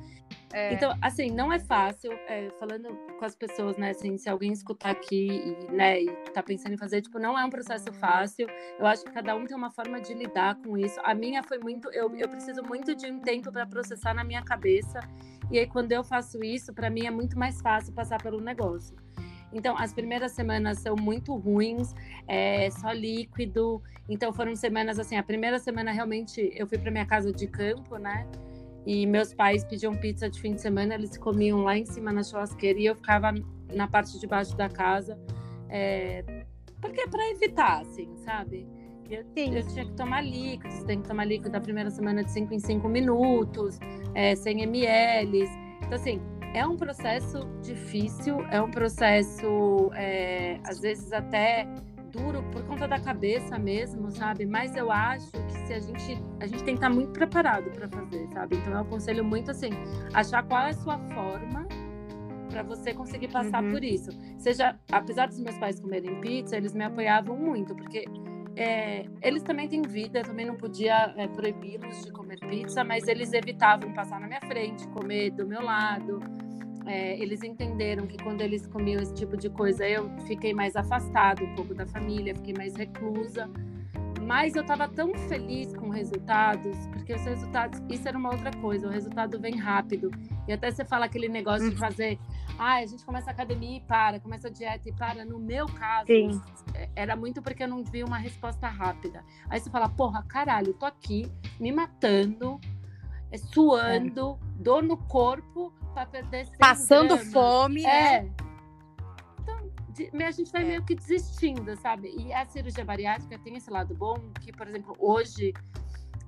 É. Então, assim, não é fácil, é, falando com as pessoas, né, assim, se alguém escutar aqui e, né, e tá pensando em fazer, tipo, não é um processo fácil, eu acho que cada um tem uma forma de lidar com isso. A minha foi muito, eu, eu preciso muito de um tempo para processar na minha cabeça, e aí quando eu faço isso, para mim é muito mais fácil passar pelo negócio. Então, as primeiras semanas são muito ruins, é só líquido. Então, foram semanas assim. A primeira semana, realmente, eu fui para minha casa de campo, né? E meus pais pediam pizza de fim de semana, eles comiam lá em cima na churrasqueira e eu ficava na parte de baixo da casa. É, porque é para evitar, assim, sabe? Eu, eu, tinha que tomar líquido, você tem que tomar líquido da primeira semana de 5 em 5 minutos, é, 100 ml. Então, assim, é um processo difícil, é um processo, é, às vezes, até duro por conta da cabeça mesmo, sabe? Mas eu acho que se a gente a gente tem que estar muito preparado para fazer, sabe? Então eu aconselho muito assim, achar qual é a sua forma para você conseguir passar uhum. por isso. Seja, apesar dos meus pais comerem pizza, eles me apoiavam muito, porque é, eles também têm vida, eu também não podia é, proibi-los de comer pizza, mas eles evitavam passar na minha frente, comer do meu lado é, eles entenderam que quando eles comiam esse tipo de coisa, eu fiquei mais afastada um pouco da família, fiquei mais reclusa. Mas eu estava tão feliz com resultados, porque os resultados, isso era uma outra coisa, o resultado vem rápido. E até você fala aquele negócio de uhum. fazer, ah, a gente começa a academia e para, começa a dieta e para. No meu caso, Sim. É, era muito porque eu não vi uma resposta rápida. Aí você fala, porra, caralho, tô aqui me matando, é, suando, é. dor no corpo para perder Passando gramas. fome. É. Né? Então, a gente vai é. meio que desistindo, sabe? E a cirurgia bariátrica tem esse lado bom, que, por exemplo, hoje,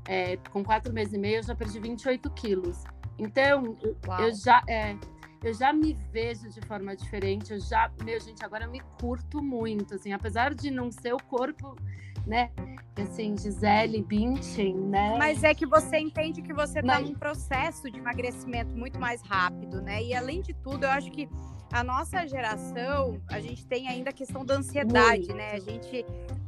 é, com quatro meses e meio, eu já perdi 28 quilos. Então, Uau. eu já. É, eu já me vejo de forma diferente, eu já, meu gente, agora eu me curto muito, assim, apesar de não ser o corpo né? Assim, Gisele Bündchen, né? Mas é que você entende que você está num processo de emagrecimento muito mais rápido, né? E além de tudo, eu acho que a nossa geração, a gente tem ainda a questão da ansiedade, muito. né? A gente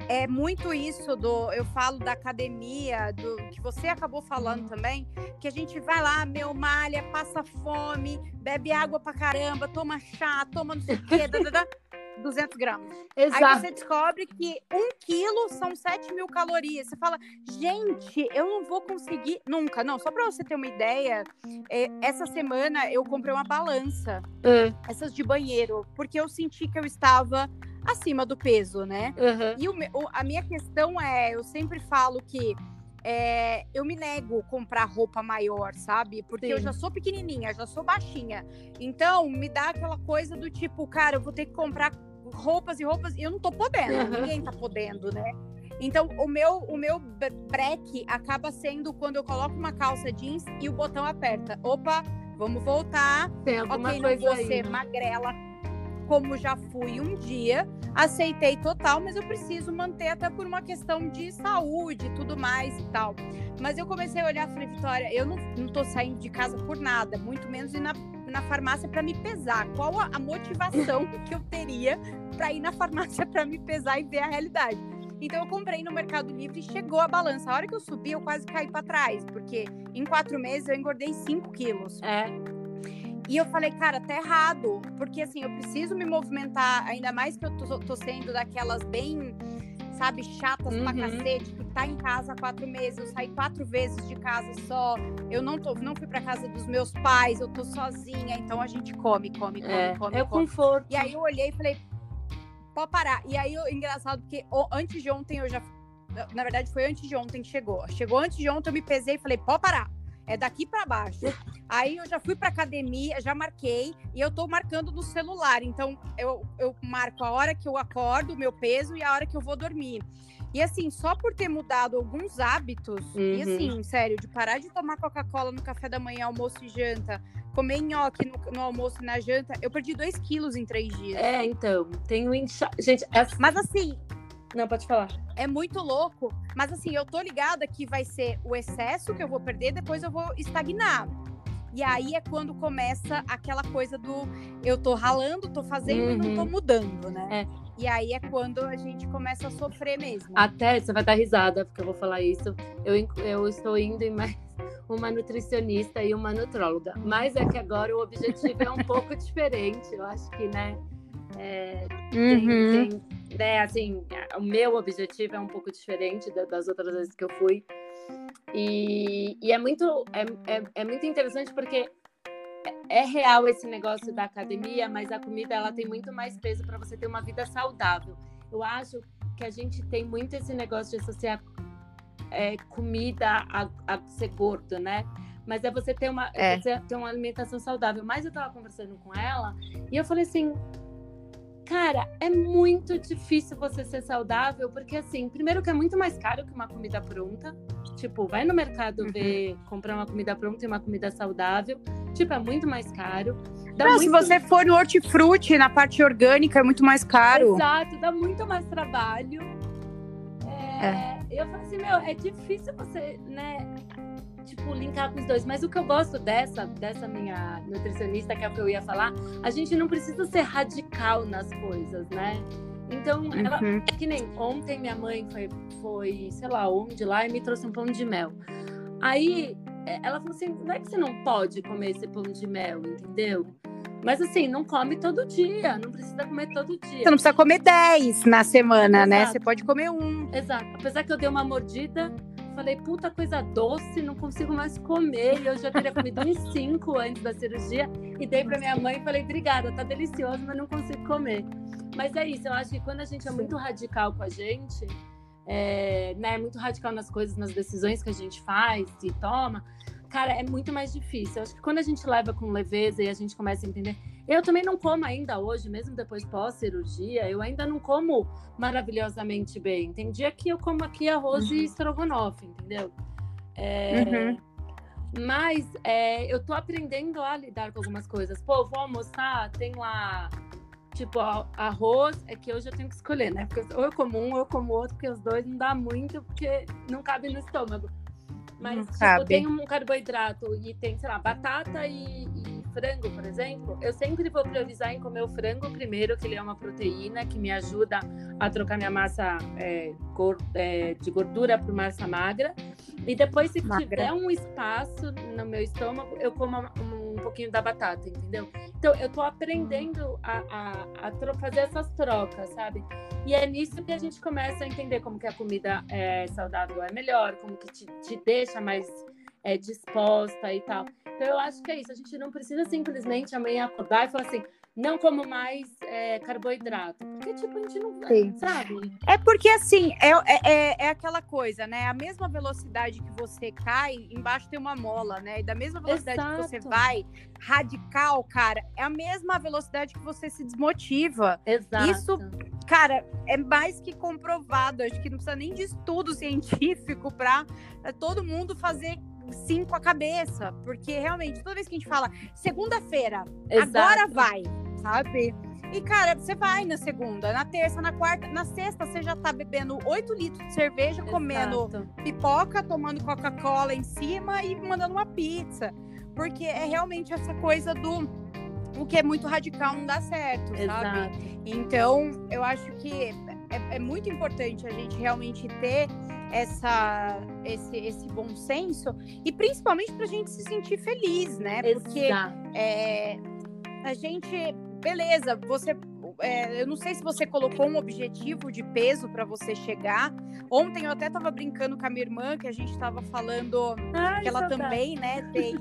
é muito isso do, eu falo da academia, do que você acabou falando também, que a gente vai lá, meu malha, passa fome, bebe água pra caramba, toma chá, toma não sei o quê. (laughs) 200 gramas. Exato. Aí você descobre que um quilo são 7 mil calorias. Você fala, gente, eu não vou conseguir nunca. Não, só para você ter uma ideia, é, essa semana eu comprei uma balança, é. essas de banheiro, porque eu senti que eu estava acima do peso, né? Uhum. E o, a minha questão é, eu sempre falo que é, eu me nego comprar roupa maior, sabe? Porque Sim. eu já sou pequenininha, já sou baixinha. Então, me dá aquela coisa do tipo, cara, eu vou ter que comprar roupas e roupas e eu não tô podendo, ninguém tá podendo, né? Então, o meu, o meu break acaba sendo quando eu coloco uma calça jeans e o botão aperta. Opa, vamos voltar. Tem alguma ok, coisa não vou ser magrela como já fui um dia, aceitei total, mas eu preciso manter até por uma questão de saúde e tudo mais e tal. Mas eu comecei a olhar e falei, Vitória, eu não, não tô saindo de casa por nada, muito menos ir na, na farmácia para me pesar. Qual a, a motivação (laughs) que eu teria para ir na farmácia para me pesar e ver a realidade? Então eu comprei no Mercado Livre e chegou a balança. A hora que eu subi, eu quase caí para trás, porque em quatro meses eu engordei 5 quilos. É. E eu falei, cara, tá errado. Porque assim, eu preciso me movimentar, ainda mais que eu tô, tô sendo daquelas bem, sabe, chatas uhum. pra cacete, que tá em casa há quatro meses. Eu saí quatro vezes de casa só. Eu não, tô, não fui pra casa dos meus pais, eu tô sozinha. Então a gente come, come, come, é, come. É come. conforto. E aí eu olhei e falei, pode parar. E aí, engraçado, porque antes de ontem eu já. Na verdade, foi antes de ontem que chegou. Chegou antes de ontem, eu me pesei e falei, pode parar é daqui para baixo. Aí eu já fui para academia, já marquei e eu tô marcando no celular. Então eu, eu marco a hora que eu acordo, o meu peso e a hora que eu vou dormir. E assim, só por ter mudado alguns hábitos, uhum. e assim, sério, de parar de tomar Coca-Cola no café da manhã, almoço e janta, comer nhoque no, no almoço e na janta, eu perdi dois quilos em três dias. É, então, tenho incha... Gente, essa... mas assim, não, pode falar. É muito louco, mas assim, eu tô ligada que vai ser o excesso que eu vou perder, depois eu vou estagnar. E aí é quando começa aquela coisa do eu tô ralando, tô fazendo uhum. e não tô uhum. mudando, né? É. E aí é quando a gente começa a sofrer mesmo. Até, você vai dar risada, porque eu vou falar isso. Eu, eu estou indo em mais (laughs) uma nutricionista e uma nutróloga. Mas é que agora o objetivo é um pouco (laughs) diferente. Eu acho que, né? É, uhum. tem, tem né, assim, o meu objetivo é um pouco diferente das outras vezes que eu fui. E, e é, muito, é, é, é, muito interessante porque é real esse negócio da academia, mas a comida ela tem muito mais peso para você ter uma vida saudável. Eu acho que a gente tem muito esse negócio de associar é, comida a, a, ser gordo, né? Mas é você ter uma, é. Você ter uma alimentação saudável. Mas eu tava conversando com ela e eu falei assim: Cara, é muito difícil você ser saudável, porque assim, primeiro que é muito mais caro que uma comida pronta. Tipo, vai no mercado uhum. ver, comprar uma comida pronta e uma comida saudável. Tipo, é muito mais caro. Dá Não, muito... se você for no hortifruti, na parte orgânica, é muito mais caro. Exato, dá muito mais trabalho. É, é. Eu falei assim, meu, é difícil você, né, tipo, linkar com os dois. Mas o que eu gosto dessa, dessa minha nutricionista, que é o que eu ia falar, a gente não precisa ser radical nas coisas, né? Então, uhum. ela, é que nem ontem minha mãe foi, foi, sei lá, onde lá e me trouxe um pão de mel. Aí é, ela falou assim: não é que você não pode comer esse pão de mel, entendeu? Mas assim, não come todo dia, não precisa comer todo dia. Você não precisa comer 10 na semana, né? Exato. né? Você pode comer um. Exato. Apesar que eu dei uma mordida, falei, puta coisa doce, não consigo mais comer. E eu já teria comido uns (laughs) cinco antes da cirurgia. E dei pra minha mãe e falei, obrigada, tá delicioso, mas não consigo comer. Mas é isso, eu acho que quando a gente é muito radical com a gente, é, né, muito radical nas coisas, nas decisões que a gente faz e toma, cara, é muito mais difícil. Eu acho que quando a gente leva com leveza e a gente começa a entender. Eu também não como ainda hoje, mesmo depois pós-cirurgia, eu ainda não como maravilhosamente bem. Tem dia que eu como aqui arroz uhum. e estrogonofe, entendeu? É, uhum. Mas é, eu tô aprendendo a lidar com algumas coisas. Pô, vou almoçar, tem lá tipo, arroz é que hoje eu tenho que escolher, né? Porque ou eu como um ou eu como outro, porque os dois não dá muito, porque não cabe no estômago. Mas, não tipo, cabe. tem um carboidrato e tem, sei lá, batata e, e, frango, por exemplo. Eu sempre vou priorizar em comer o frango primeiro, que ele é uma proteína que me ajuda a trocar minha massa é, é, de gordura por massa magra. E depois, se magra. tiver um espaço no meu estômago, eu como pouquinho da batata, entendeu? Então, eu tô aprendendo a, a, a fazer essas trocas, sabe? E é nisso que a gente começa a entender como que a comida é, saudável é melhor, como que te, te deixa mais é, disposta e tal. Então, eu acho que é isso. A gente não precisa simplesmente amanhã acordar e falar assim, não como mais é, carboidrato. Porque, tipo, a gente não Sim. sabe. É porque, assim, é, é, é, é aquela coisa, né? A mesma velocidade que você cai, embaixo tem uma mola, né? E da mesma velocidade Exato. que você vai, radical, cara, é a mesma velocidade que você se desmotiva. Exato. Isso, cara, é mais que comprovado. Acho que não precisa nem de estudo científico para é, todo mundo fazer sim com a cabeça, porque realmente toda vez que a gente fala segunda-feira, agora vai, sabe? E, cara, você vai na segunda, na terça, na quarta, na sexta, você já tá bebendo 8 litros de cerveja, Exato. comendo pipoca, tomando Coca-Cola em cima e mandando uma pizza. Porque é realmente essa coisa do o que é muito radical não dá certo, sabe? Exato. Então, eu acho que é, é muito importante a gente realmente ter essa, esse, esse bom senso e principalmente para a gente se sentir feliz, né? Porque é, a gente, beleza, você. é, eu não sei se você colocou um objetivo de peso para você chegar. Ontem eu até estava brincando com a minha irmã, que a gente estava falando Ai, que ela saudade. também, né, tem.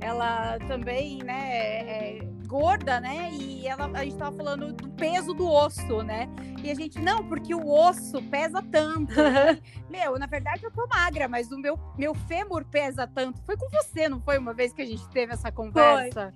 Ela também, né, é gorda, né? E ela, a gente tava falando do peso do osso, né? E a gente, não, porque o osso pesa tanto. meu, na verdade eu tô magra, mas o meu, meu fêmur pesa tanto. Foi com você, não foi uma vez que a gente teve essa conversa?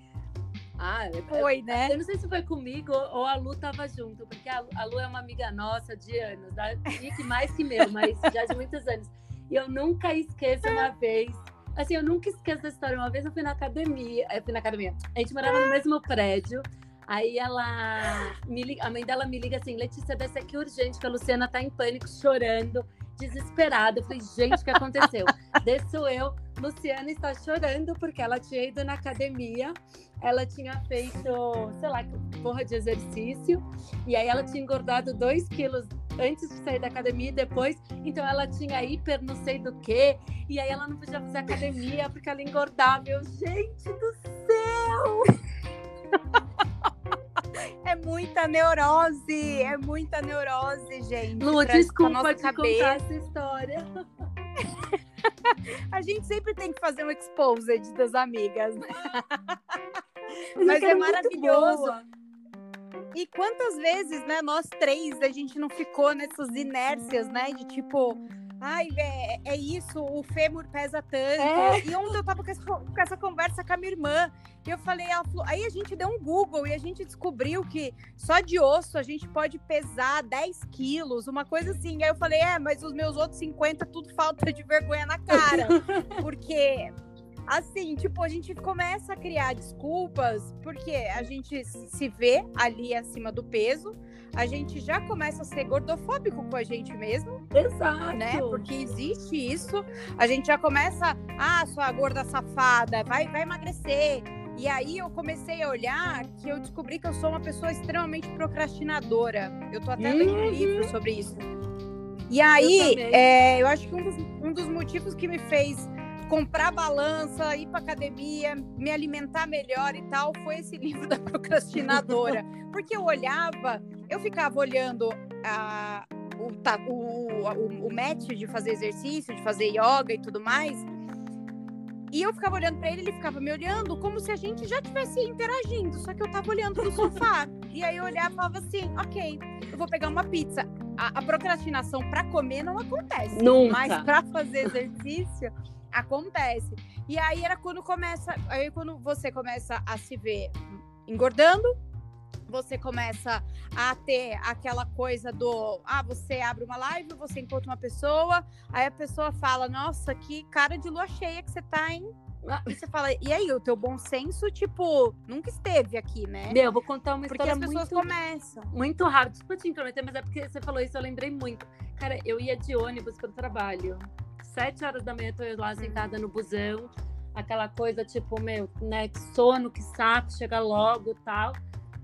Ah, eu- Foi, né? Eu não sei se foi comigo ou a Lu tava junto, porque a, a Lu é uma amiga nossa de anos, da, e que mais que meu, mas já de muitos anos. E eu nunca esqueço uma vez. Assim, eu nunca esqueço da história. Uma vez eu fui na academia. Eu fui na academia. A gente morava no mesmo prédio. Aí ela. Liga, a mãe dela me liga assim: Letícia, desce aqui urgente, que a Luciana tá em pânico, chorando, desesperada. Eu falei, gente, o que aconteceu? (laughs) Desço eu. Luciana está chorando porque ela tinha ido na academia ela tinha feito, sei lá, porra de exercício, e aí ela tinha engordado 2 quilos antes de sair da academia e depois, então ela tinha hiper não sei do que, e aí ela não podia fazer academia porque ela engordava. Eu, gente do céu! (laughs) É muita neurose, é muita neurose, gente. Lu, desculpa te cabeça. contar essa história. (laughs) A gente sempre tem que fazer um exposed das amigas, né? Mas, Mas é maravilhoso. E quantas vezes, né, nós três, a gente não ficou nessas inércias, né? De tipo, ai, é, é isso, o fêmur pesa tanto. É. E ontem eu tava com essa, com essa conversa com a minha irmã. E eu falei, falou, aí a gente deu um Google e a gente descobriu que só de osso a gente pode pesar 10 quilos, uma coisa assim. Aí eu falei, é, mas os meus outros 50, tudo falta de vergonha na cara. (laughs) Porque assim, tipo, a gente começa a criar desculpas porque a gente se vê ali acima do peso, a gente já começa a ser gordofóbico com a gente mesmo, Exato. né? Porque existe isso. A gente já começa, ah, sua gorda safada, vai, vai emagrecer. E aí eu comecei a olhar que eu descobri que eu sou uma pessoa extremamente procrastinadora. Eu tô até lendo um Uhum. livro sobre isso. E aí, também. é, eu acho que um dos, um dos motivos que me fez comprar balança, ir pra academia, me alimentar melhor e tal, foi esse (laughs) livro da procrastinadora. Porque eu olhava, eu ficava olhando a, o, ta- o, o, o match de fazer exercício, de fazer yoga e tudo mais. E eu ficava olhando pra ele, ele ficava me olhando como se a gente já tivesse interagindo, só que eu tava olhando pro sofá. (laughs) e aí eu olhava e falava assim: ok, eu vou pegar uma pizza. A, a procrastinação pra comer não acontece. Nunca. Mas pra fazer exercício, acontece. E aí era quando começa. Aí quando você começa a se ver engordando, você começa a ter aquela coisa do ah, você abre uma live, você encontra uma pessoa, aí a pessoa fala, nossa, que cara de lua cheia que você tá, hein? Ah. E você fala, e aí, o teu bom senso, tipo, nunca esteve aqui, né? Meu, eu vou contar uma Porque história as pessoas muito começam. muito rápido. Desculpa te intrometer, mas é porque você falou isso, eu lembrei muito. Cara, eu ia de ônibus pro trabalho. Sete horas da manhã, eu tô Hum. lá sentada no busão. Aquela coisa, tipo, meu, né, que sono, que saco, chega logo tal.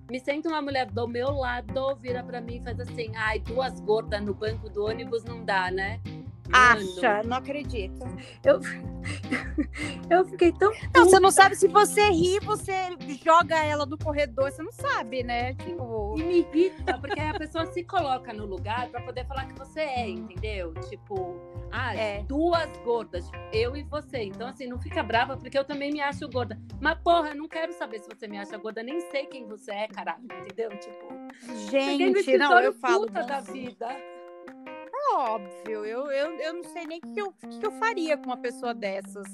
Me senta uma mulher do meu lado, vira pra mim e faz assim: ai, duas gordas no banco do ônibus não dá, né? Acha, não acredito. Eu, (laughs) eu fiquei tão. Não, você não sabe se você ri, você joga ela no corredor, você não sabe, né? Tipo, E me irrita, porque a pessoa se coloca no lugar pra poder falar que você é, entendeu? Tipo, ah, É. duas gordas, eu e você. Então, assim, não fica brava, porque eu também me acho gorda. Mas, porra, eu não quero saber se você me acha gorda, nem sei quem você é, caralho, entendeu? Tipo, gente, não, eu falo. da "Nossa, vida. Óbvio, eu, eu, eu não sei nem o que eu, que eu faria com uma pessoa dessas.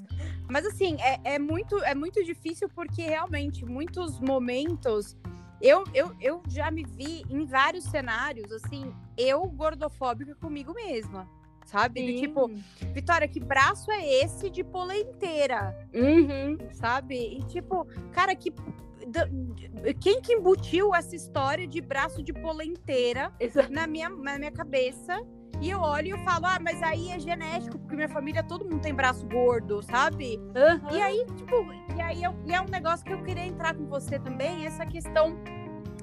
Mas assim, é, é, muito, é muito difícil porque realmente, muitos momentos. Eu, eu, eu já me vi em vários cenários, assim, eu gordofóbica comigo mesma. Sabe? De tipo, Vitória, que braço é esse de poleiteira? Uhum. sabe? E tipo, cara, que quem que embutiu essa história de braço de polenteira na minha, na minha cabeça? E eu olho e eu falo, ah, mas aí é genético, porque minha família todo mundo tem braço gordo, sabe? Uhum. E aí, tipo, e aí eu, e é um negócio que eu queria entrar com você também, essa questão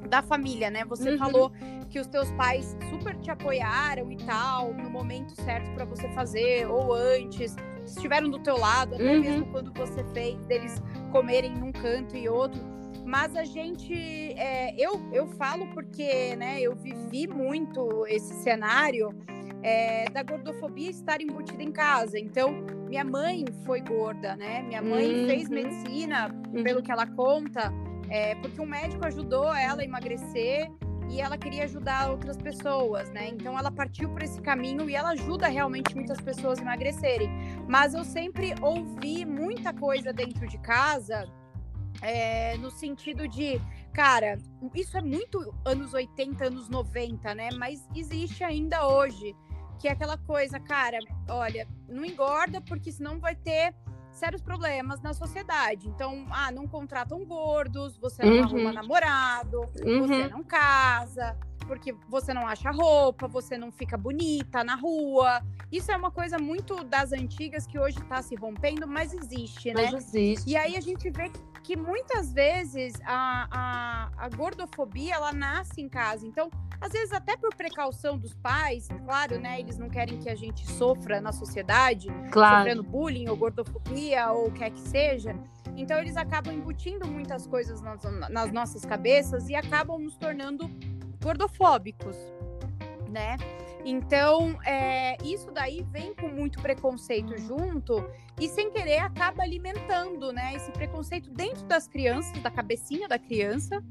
da família, né? Você uhum. falou que os teus pais super te apoiaram e tal, no momento certo para você fazer, ou antes, estiveram do teu lado, até uhum. mesmo quando você fez deles comerem num canto e outro. Mas a gente, é, eu, eu falo porque, né, eu vivi muito esse cenário é, da gordofobia estar embutida em casa. Então, minha mãe foi gorda, né? Minha mãe uhum. fez medicina, uhum. pelo que ela conta, é, porque um médico ajudou ela a emagrecer e ela queria ajudar outras pessoas, né? Então ela partiu por esse caminho e ela ajuda realmente muitas pessoas a emagrecerem. Mas eu sempre ouvi muita coisa dentro de casa é, no sentido de, cara, isso é muito anos 80, anos 90, né? Mas existe ainda hoje. Que é aquela coisa, cara, olha, não engorda porque senão vai ter sérios problemas na sociedade. Então, ah, não contratam gordos, você não uhum. arruma namorado, uhum. você não casa, porque você não acha roupa, você não fica bonita na rua. Isso é uma coisa muito das antigas que hoje está se rompendo, mas existe, né? Mas existe. E aí a gente vê que muitas vezes a, a, a gordofobia ela nasce em casa. Então, às vezes até por precaução dos pais, claro, né? Eles não querem que a gente sofra na sociedade, claro. sofrendo bullying ou gordofobia ou o que é que seja. Então eles acabam embutindo muitas coisas nas, nas nossas cabeças e acabam nos tornando gordofóbicos, né? Então, é, isso daí vem com muito preconceito junto e sem querer acaba alimentando, né, esse preconceito dentro das crianças, da cabecinha da criança.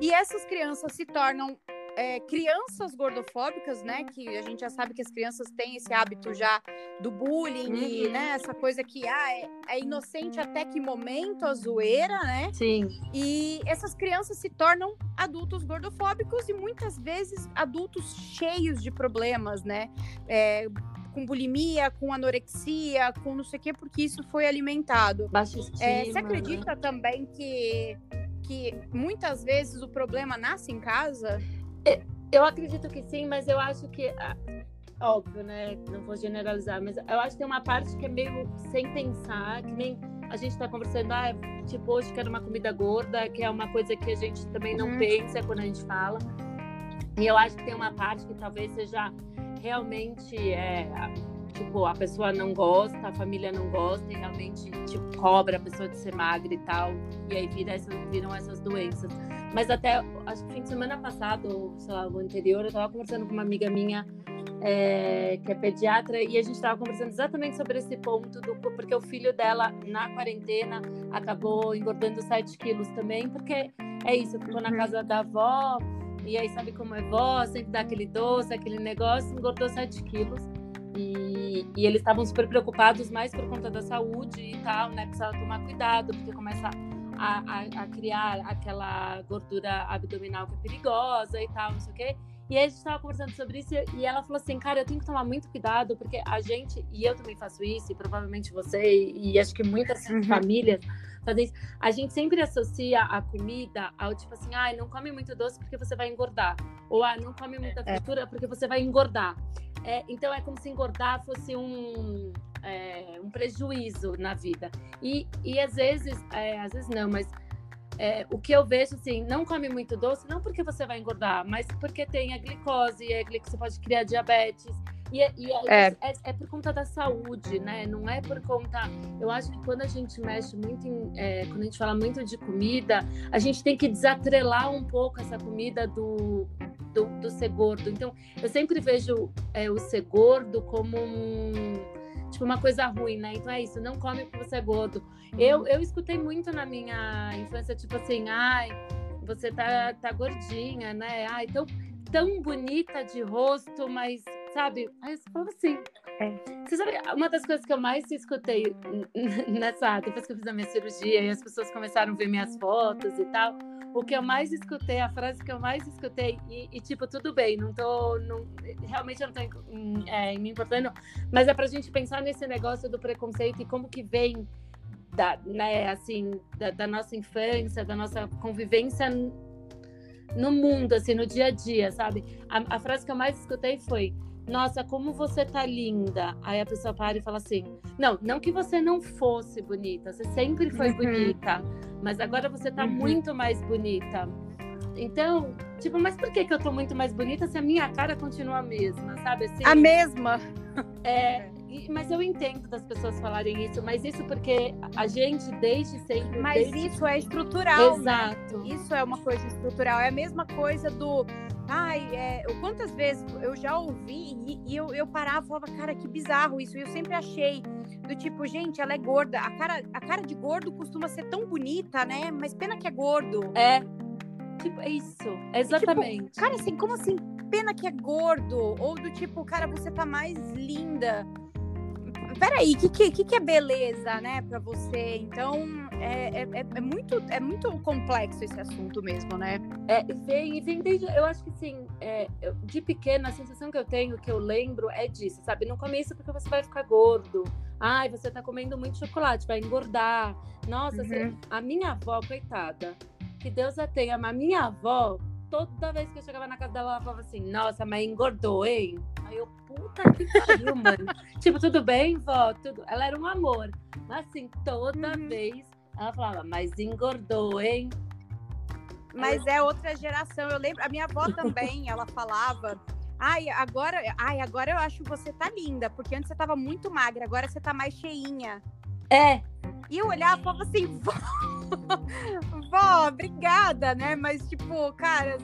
E essas crianças se tornam é, crianças gordofóbicas, né? Que a gente já sabe que as crianças têm esse hábito já do bullying uhum. e, né? Essa coisa que ah, é, é, inocente até que momento a zoeira, né? Sim. E essas crianças se tornam adultos gordofóbicos e muitas vezes adultos cheios de problemas, né? É, com bulimia, com anorexia, com não sei o quê, porque isso foi alimentado. Baixa é, você acredita né? também que, que muitas vezes o problema nasce em casa? Eu acredito que sim, mas eu acho que. Ah, óbvio, né? Não vou generalizar, mas eu acho que tem uma parte que é meio sem pensar, que nem a gente está conversando, ah, tipo, hoje quero uma comida gorda, que é uma coisa que a gente também não uhum. pensa quando a gente fala. E eu acho que tem uma parte que talvez seja realmente é, tipo, a pessoa não gosta, a família não gosta e realmente tipo, cobra a pessoa de ser magra e tal. E aí vira essas, viram essas doenças. Mas até, acho que fim de semana passado, ou sei lá, o anterior, eu estava conversando com uma amiga minha é, que é pediatra, e a gente estava conversando exatamente sobre esse ponto, do, porque o filho dela, na quarentena, acabou engordando 7 quilos também, porque é isso, ficou na uhum. casa da avó, e aí sabe como é vó, sempre dá aquele doce, aquele negócio, engordou 7 quilos. E, e eles estavam super preocupados mais por conta da saúde e tal, né? Precisava tomar cuidado, porque começa a, a, a, criar aquela gordura abdominal que é perigosa e tal, não sei o quê. E aí a gente estava conversando sobre isso e ela falou assim, cara, eu tenho que tomar muito cuidado, porque a gente, e eu também faço isso, e provavelmente você, e, e acho que muitas uhum. famílias fazem isso, a gente sempre associa a comida ao tipo assim, ah, não come muito doce porque você vai engordar. Ou ah, não come muita é. fritura porque você vai engordar. É, então é como se engordar fosse um, é, um prejuízo na vida. E, e às vezes, é, às vezes não, mas é, o que eu vejo assim, não come muito doce, não porque você vai engordar, mas porque tem a glicose, e a glicose pode criar diabetes. E, é, e é, é. é, é, por conta da saúde, né? Não é por conta. Eu acho que quando a gente mexe muito em. É, quando a gente fala muito de comida, a gente tem que desatrelar um pouco essa comida do, do, do ser gordo. Então, eu sempre vejo é, o ser gordo como um, tipo uma coisa ruim, né? Então é isso, não come porque você é gordo. Eu, eu escutei muito na minha infância, tipo assim, ai, você tá, tá gordinha, né? Ai, tão, tão bonita de rosto, mas sabe? Aí eu falo assim. É. Você sabe, uma das coisas que eu mais escutei nessa, depois que eu fiz a minha cirurgia e as pessoas começaram a ver minhas fotos e tal, o que eu mais escutei, a frase que eu mais escutei, e, e tipo, tudo bem, não tô. Não, realmente eu não tô é, me importando, mas é pra gente pensar nesse negócio do preconceito e como que vem da, né, assim, da, da, nossa infância, da nossa convivência no mundo, assim, no dia a dia, sabe? A, a, frase que eu mais escutei foi: Nossa, como você tá linda. Aí a pessoa para e fala assim: Não, não que você não fosse bonita, você sempre foi uhum. bonita, mas agora você tá uhum. muito mais bonita. Então, tipo, mas por que, que eu tô muito mais bonita se a minha cara continua a mesma, sabe? Assim, a mesma. É, mas eu entendo das pessoas falarem isso, mas isso porque a gente desde sempre. Mas desde... isso é estrutural. Né? Exato. Né? Isso é uma coisa estrutural. É a mesma coisa do. Ai, é... quantas vezes eu já ouvi e, e eu, eu parava e falava, cara, que bizarro isso. E eu sempre achei do tipo, gente, ela é gorda. A cara, a cara de gordo costuma ser tão bonita, né? Mas pena que é gordo. É. Tipo, é isso. Exatamente. E, tipo, cara, assim, como assim? Pena que é gordo. Ou do tipo, cara, você tá mais linda peraí, o que, que, que é beleza, né, para você? Então, é, é, é, muito, é muito complexo esse assunto mesmo, né? É, vem, vem desde, eu acho que sim, é, de pequena, a sensação que eu tenho, que eu lembro, é disso, sabe? Não come isso porque você vai ficar gordo. Ai, você tá comendo muito chocolate, vai engordar. Nossa, uhum. assim, a minha avó, coitada, que Deus a tenha, mas a minha avó, toda vez que eu chegava na casa dela, ela falava assim, nossa, mas engordou, hein? Aí eu, puta que pariu, mano. (laughs) tipo, tudo bem, vó? Tudo. Ela era um amor. Mas assim, toda uhum. vez ela falava, mas engordou, hein? Mas é outra geração. Eu lembro, a minha avó também, ela falava. Ai, agora, ai, agora eu acho que você tá linda, porque antes você tava muito magra, agora você tá mais cheinha. É. E eu olhava e falava assim, vó, (laughs) vó, obrigada, né? Mas, tipo, cara,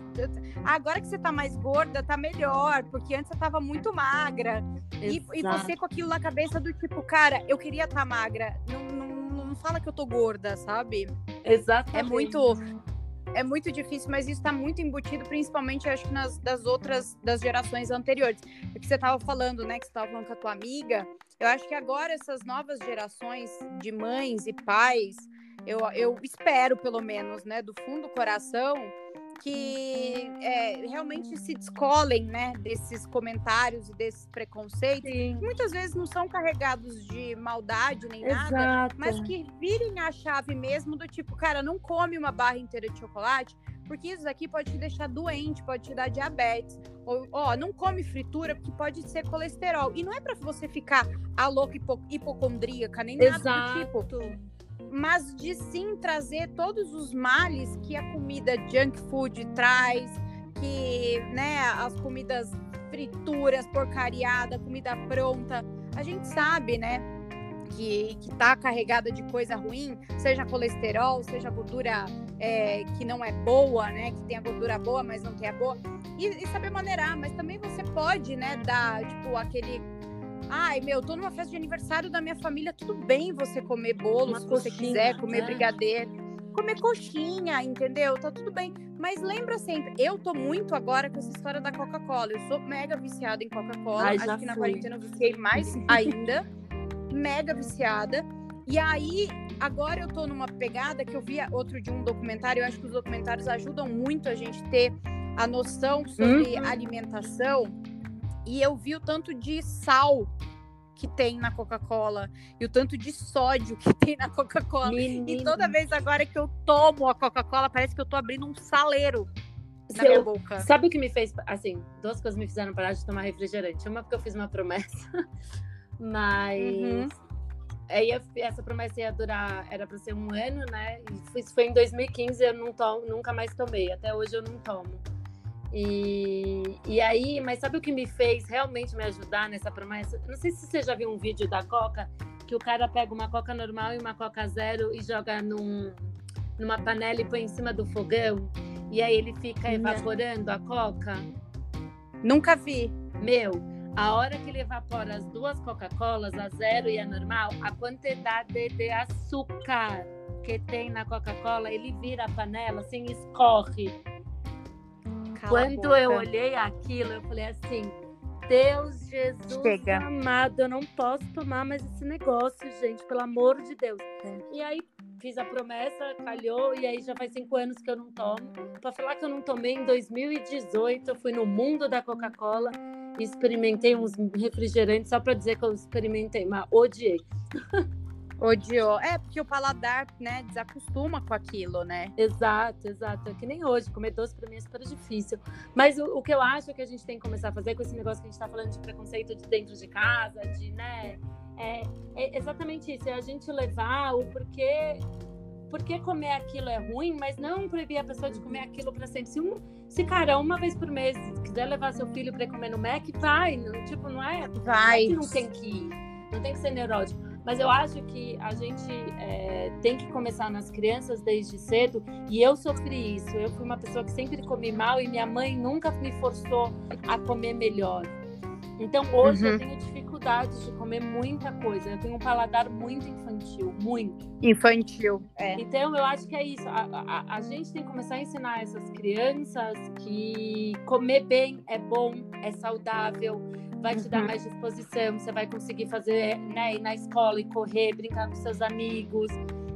agora que você tá mais gorda, tá melhor, porque antes você tava muito magra. E, e, você com aquilo na cabeça do tipo, cara, eu queria estar tá magra. Não, não, não fala que eu tô gorda, sabe? Exatamente. É muito é muito difícil, mas isso está muito embutido, principalmente acho que nas das outras das gerações anteriores. O que você estava falando, né? Que você estava falando com a tua amiga. Eu acho que agora essas novas gerações de mães e pais, eu, eu espero, pelo menos, né, do fundo do coração, que é, realmente se descolem né, desses comentários e desses preconceitos, Sim. que muitas vezes não são carregados de maldade nem Exato. nada, mas que virem a chave mesmo do tipo, cara, não come uma barra inteira de chocolate, porque isso aqui pode te deixar doente, pode te dar diabetes. Ou, ó, não come fritura porque pode ser colesterol. E não é para você ficar a louca hipo hipocondríaca, nem nada Exato. do tipo mas de sim trazer todos os males que a comida junk food traz, que né, as comidas frituras, porcariada, comida pronta, a gente sabe, né? Que, que tá carregada de coisa ruim, seja colesterol, seja gordura é, que não é boa, né? Que tem a gordura boa, mas não a boa. E, e saber maneirar, mas também você pode, né, dar, tipo, aquele Ai, meu, tô numa festa de aniversário da minha família, tudo bem você comer bolo, Uma se você quiser, comer né? brigadeiro, comer coxinha, entendeu? Tá tudo bem. Mas lembra sempre, eu tô muito agora com essa história da Coca-Cola. Eu sou mega viciada em Coca-Cola. Acho que na quarentena eu viciei mais ainda. mega viciada. E aí, agora eu tô numa pegada que eu vi outro de um documentário. Eu acho que os documentários ajudam muito a gente ter a noção sobre uhum. alimentação e eu vi o tanto de sal que tem na Coca-Cola e o tanto de sódio que tem na Coca-Cola. E toda vez agora que eu tomo a Coca-Cola, parece que eu tô abrindo um saleiro na minha boca. Sabe o que me fez, assim, duas coisas me fizeram parar de tomar refrigerante. Uma porque eu fiz uma promessa, (laughs) mas uhum. aí essa promessa ia durar, era para ser um ano, né? E isso foi em 2015, eu não tomo, nunca mais tomei. Até hoje eu não tomo. E, e aí, mas sabe o que me fez realmente me ajudar nessa promessa? Não sei se você já viu um vídeo da Coca, que o cara pega uma Coca normal e uma Coca zero e joga num, numa panela e põe em cima do fogão. E aí ele fica evaporando a Coca. Nunca vi. Meu, a hora que ele evapora as duas Coca-Colas, a zero e a normal, a quantidade de açúcar que tem na Coca-Cola, ele vira a panela assim, escorre quando eu olhei aquilo, eu falei assim: Deus, Jesus Chega. amado, eu não posso tomar mais esse negócio, gente, pelo amor de Deus. É. E aí fiz a promessa, calhou, e aí já faz cinco anos que eu não tomo. Para falar que eu não tomei em 2018, eu fui no mundo da Coca-Cola e experimentei uns refrigerantes só para dizer que eu experimentei, mas odiei. (laughs) Odiou. É, porque o paladar, né, desacostuma com aquilo, né? Exato, exato. É que nem hoje, comer doce pra mim é super difícil. Mas o, o que eu acho que a gente tem que começar a fazer com esse negócio que a gente tá falando de preconceito de dentro de casa, de, né, é, é exatamente isso. É a gente levar o porquê porque comer aquilo é ruim, mas não proibir a pessoa de comer aquilo para sempre. Se, um, se, cara, uma vez por mês quiser levar seu filho para comer no Mac, vai. Não, tipo, não é, vai. Não, é não tem que ir, não tem que ser neurótico. Mas eu acho que a gente é, tem que começar nas crianças desde cedo. E eu sofri isso. Eu fui uma pessoa que sempre comi mal e minha mãe nunca me forçou a comer melhor. Então hoje uhum. eu tenho dificuldade de comer muita coisa. Eu tenho um paladar muito infantil, muito. Infantil, é. Então eu acho que é isso. A, a, a gente tem que começar a ensinar essas crianças que comer bem é bom, é saudável vai te dar uhum. mais disposição, você vai conseguir fazer, né, ir na escola e correr, brincar com seus amigos.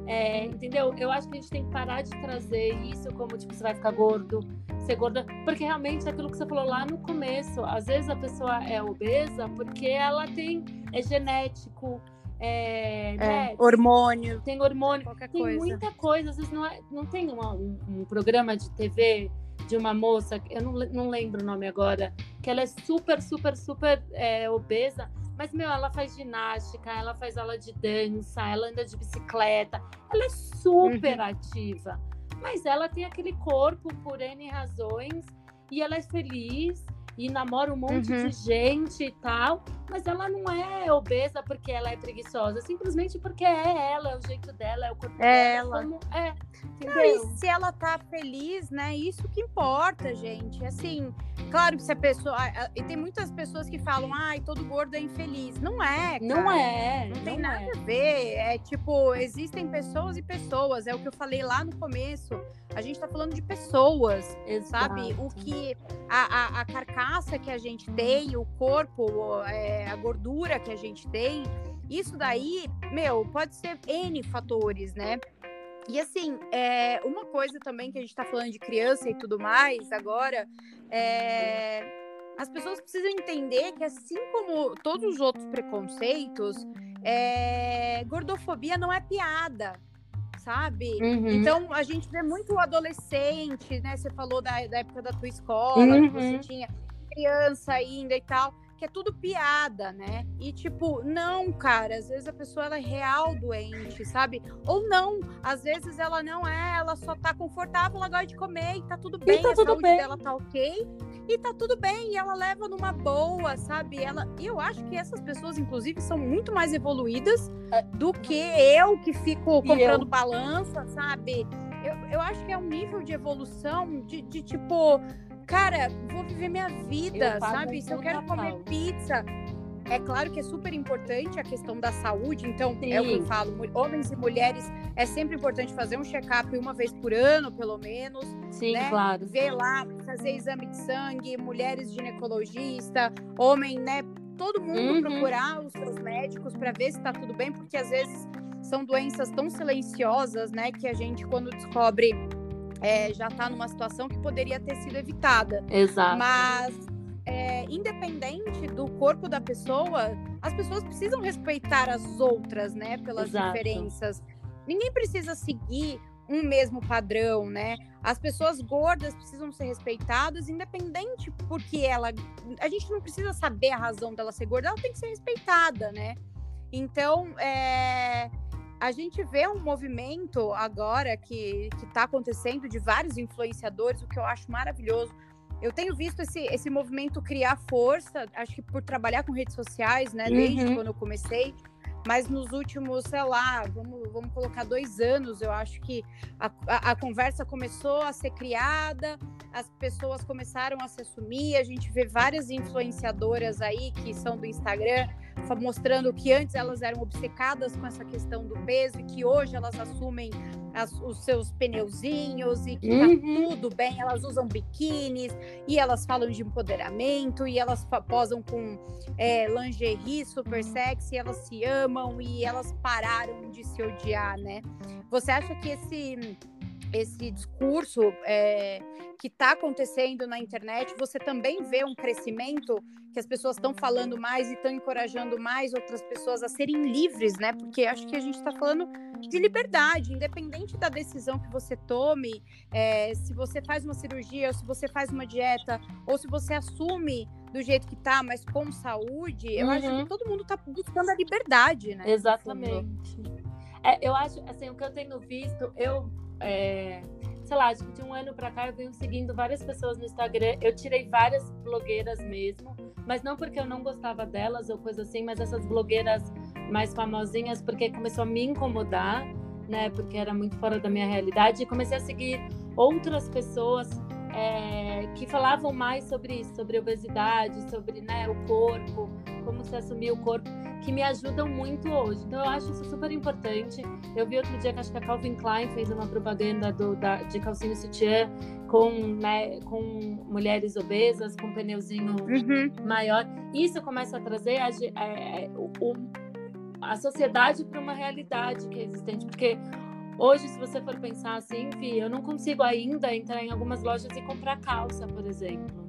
É, entendeu? Eu acho que a gente tem que parar de trazer isso como, tipo, você vai ficar gordo, ser gorda, porque realmente é aquilo que você falou lá no começo, às vezes a pessoa é obesa porque ela tem, é genético, é, é, né? hormônio. Tem hormônio, qualquer tem coisa. muita coisa. Às vezes não, é, não tem um, um, programa de TV de uma moça, eu não, não lembro o nome agora, que ela é super, super, super é, obesa, mas, meu, ela faz ginástica, ela faz aula de dança, ela anda de bicicleta, ela é super uhum. ativa. Mas ela tem aquele corpo por N razões e ela é feliz e namora um monte uhum. de gente e tal, mas ela não é obesa porque ela é preguiçosa, simplesmente porque é ela, é o jeito dela, é o corpo é dela. Como, é, não, e se ela tá feliz, né? Isso que importa, gente. Assim, claro que se a pessoa. E tem muitas pessoas que falam, ai, todo gordo é infeliz. Não é. Cara. Não é. Não, tem não nada é. a ver. É tipo, existem pessoas e pessoas. É o que eu falei lá no começo. A gente tá falando de pessoas, Exato. sabe? O que. A, a, a, carcaça que a gente tem, o corpo, é, a gordura que a gente tem. Isso daí, meu, pode ser N fatores, né? E assim, é, uma coisa também que a gente está falando de criança e tudo mais agora, é, as pessoas precisam entender que assim como todos os outros preconceitos, é, gordofobia não é piada, sabe? Uhum. Então a gente vê muito o adolescente, né? Você falou da, da época da tua escola, uhum. que você tinha criança ainda e tal que é tudo piada, né? E tipo, não, cara, às vezes a pessoa ela é real doente, sabe? Ou não, às vezes ela não é, ela só tá confortável, ela gosta de comer e tá tudo bem, tá a tudo saúde bem. dela tá ok e tá tudo bem, e ela leva numa boa, sabe? Ela, e eu acho que essas pessoas, inclusive, são muito mais evoluídas é. do que eu que fico comprando balança, sabe? Eu, eu acho que é um nível de evolução de, de tipo cara, vou viver minha vida, sabe? Se eu quero comer pizza. É claro que é super importante a questão da saúde, então Sim. é o que eu falo, homens e mulheres é sempre importante fazer um check-up uma vez por ano, pelo menos. Sim, né? claro. Ver lá, fazer exame de sangue, mulheres ginecologista, homem, né? Todo mundo uhum. procurar os seus médicos para ver se está tudo bem, porque às vezes são doenças tão silenciosas, né? Que a gente, quando descobre é, já está numa situação que poderia ter sido evitada. Exato. Mas, é, independente do corpo da pessoa, as pessoas precisam respeitar as outras, né? Pelas Exato. diferenças. Ninguém precisa seguir um mesmo padrão, né? As pessoas gordas precisam ser respeitadas, independente porque ela. A gente não precisa saber a razão dela ser gorda, ela tem que ser respeitada, né? Então, é a gente vê um movimento agora que está acontecendo de vários influenciadores, o que eu acho maravilhoso. Eu tenho visto esse, esse movimento criar força, acho que por trabalhar com redes sociais, né, desde uhum. quando eu comecei, mas nos últimos, sei lá, vamos, vamos colocar dois anos, eu acho que a, a, a, conversa começou a ser criada, as pessoas começaram a se assumir, a gente vê várias influenciadoras aí que são do Instagram mostrando que antes elas eram obcecadas com essa questão do peso e que hoje elas assumem as, os seus pneuzinhos e que tá uhum. tá tudo bem, elas usam biquínis e elas falam de empoderamento e elas posam com é, lingerie super sexy, elas se amam e elas pararam de se odiar, né? Você acha que esse esse discurso é, que está acontecendo na internet, você também vê um crescimento que as pessoas estão falando mais e estão encorajando mais outras pessoas a serem livres, né? Porque acho que a gente está falando de liberdade, independente da decisão que você tome, é, se você faz uma cirurgia, ou se você faz uma dieta, ou se você assume do jeito que tá, mas com saúde, eu uhum. acho que uhum. todo mundo está buscando a liberdade, né? Exatamente. É, eu acho, assim, o que eu tenho visto, eu é, sei lá, que de um ano para cá eu venho seguindo várias pessoas no Instagram. Eu tirei várias blogueiras mesmo, mas não porque eu não gostava delas ou coisa assim, mas essas blogueiras mais famosinhas, porque começou a me incomodar, né? Porque era muito fora da minha realidade. E comecei a seguir outras pessoas é, que falavam mais sobre isso, sobre obesidade, sobre né, o corpo, como se assumir o corpo que me ajudam muito hoje. Então eu acho isso super importante. Eu vi outro dia que acho que a Calvin Klein fez uma propaganda do, da, de calcinha sutiã com, né, com mulheres obesas, com um pneuzinho uhum. maior. Isso começa a trazer a, a, a, a sociedade para uma realidade que é existente, porque Hoje, se você for pensar assim, enfim, eu não consigo ainda entrar em algumas lojas e comprar calça, por exemplo.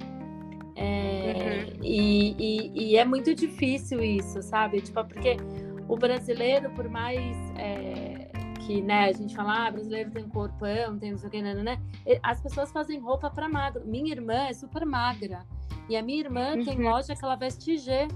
É, uhum. e, e, e, é muito difícil isso, sabe? Tipo, porque o brasileiro, por mais é, que né, a gente fala, ah, brasileiro tem corpão, tem não sei o que, né, né, né as pessoas fazem roupa para magro. Minha irmã é super magra. E a minha irmã uhum. tem loja que ela veste G.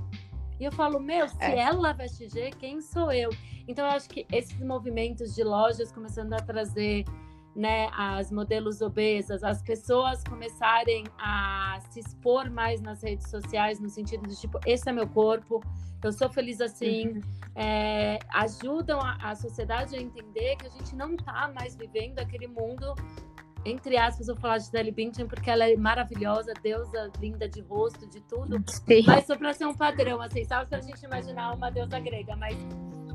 E eu falo, meu, se é. ela veste G, quem sou eu? Então, eu acho que esses movimentos de lojas começando a trazer né, as modelos obesas, as pessoas começarem a se expor mais nas redes sociais, no sentido de tipo, esse é meu corpo, eu sou feliz assim, uhum. é, ajudam a, a, sociedade a entender que a gente não está mais vivendo aquele mundo. Entre aspas, eu vou falar de Gisele Bündchen porque ela é maravilhosa, deusa linda de rosto, de tudo. Sim. Mas só para ser um padrão, assim, sabe? Se a gente imaginar uma deusa grega, mas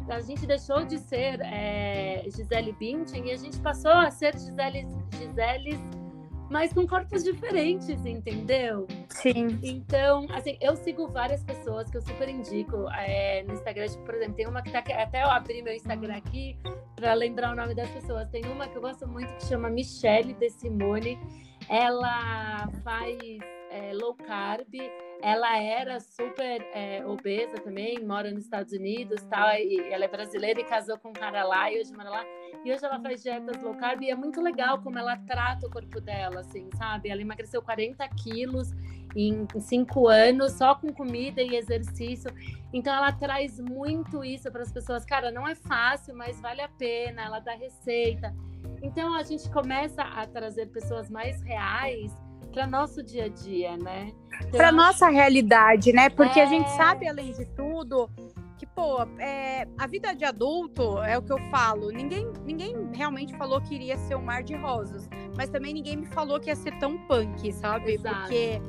a gente deixou de ser é, Gisele Bündchen e a gente passou a ser Gisele, Gisele mas com corpos diferentes, entendeu? Sim. Então, assim, eu sigo várias pessoas que eu super indico é, no Instagram. Tipo, por exemplo, tem uma que tá aqui, até eu abri meu Instagram aqui para lembrar o nome das pessoas. Tem uma que eu gosto muito que chama Michelle De Simone. Ela faz é, low carb ela era super é, obesa também, mora nos Estados Unidos, tal, e ela é brasileira e casou com um cara lá e hoje mora lá. E hoje ela faz dietas low carb e é muito legal como ela trata o corpo dela, assim, sabe? Ela emagreceu 40 quilos em cinco anos só com comida e exercício. Então ela traz muito isso para as pessoas. Cara, não é fácil, mas vale a pena. Ela dá receita. Então a gente começa a trazer pessoas mais reais para nosso dia a dia, né? Então, para nossa realidade, né? Porque é... a gente sabe, além de tudo, que, pô, é, a vida de adulto é o que eu falo. Ninguém, ninguém realmente falou que iria ser um mar de rosas, mas também ninguém me falou que ia ser tão punk, sabe? Exato. Porque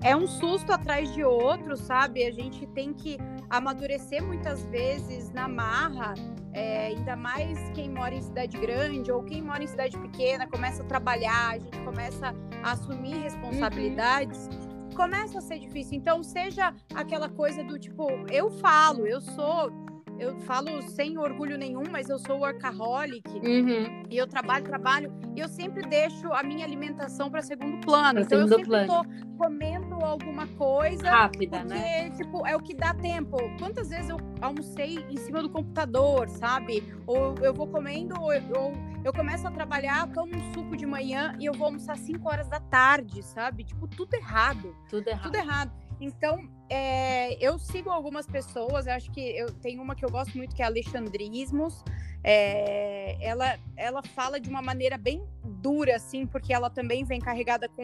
é um susto atrás de outro, sabe? A gente tem que amadurecer muitas vezes na marra é, ainda mais quem mora em cidade grande ou quem mora em cidade pequena, começa a trabalhar, a gente começa assumir responsabilidades. Uhum. Começa a ser difícil. Então, seja aquela coisa do tipo, eu falo, eu sou eu falo sem orgulho nenhum, mas eu sou workaholic uhum. e eu trabalho, trabalho, e eu sempre deixo a minha alimentação para segundo plano. Pra então segundo eu sempre plano. tô comendo alguma coisa rápida, porque, né? tipo, é o que dá tempo. Quantas vezes eu almocei em cima do computador, sabe? Ou eu vou comendo, ou eu, eu começo a trabalhar, tomo um suco de manhã e eu vou almoçar 5 horas da tarde, sabe? Tipo, tudo errado. Tudo errado. Tudo errado. Então, é, eu sigo algumas pessoas, eu acho que eu tenho uma que eu gosto muito, que é Alexandrismos. É, ela, ela fala de uma maneira bem dura, assim, porque ela também vem carregada com,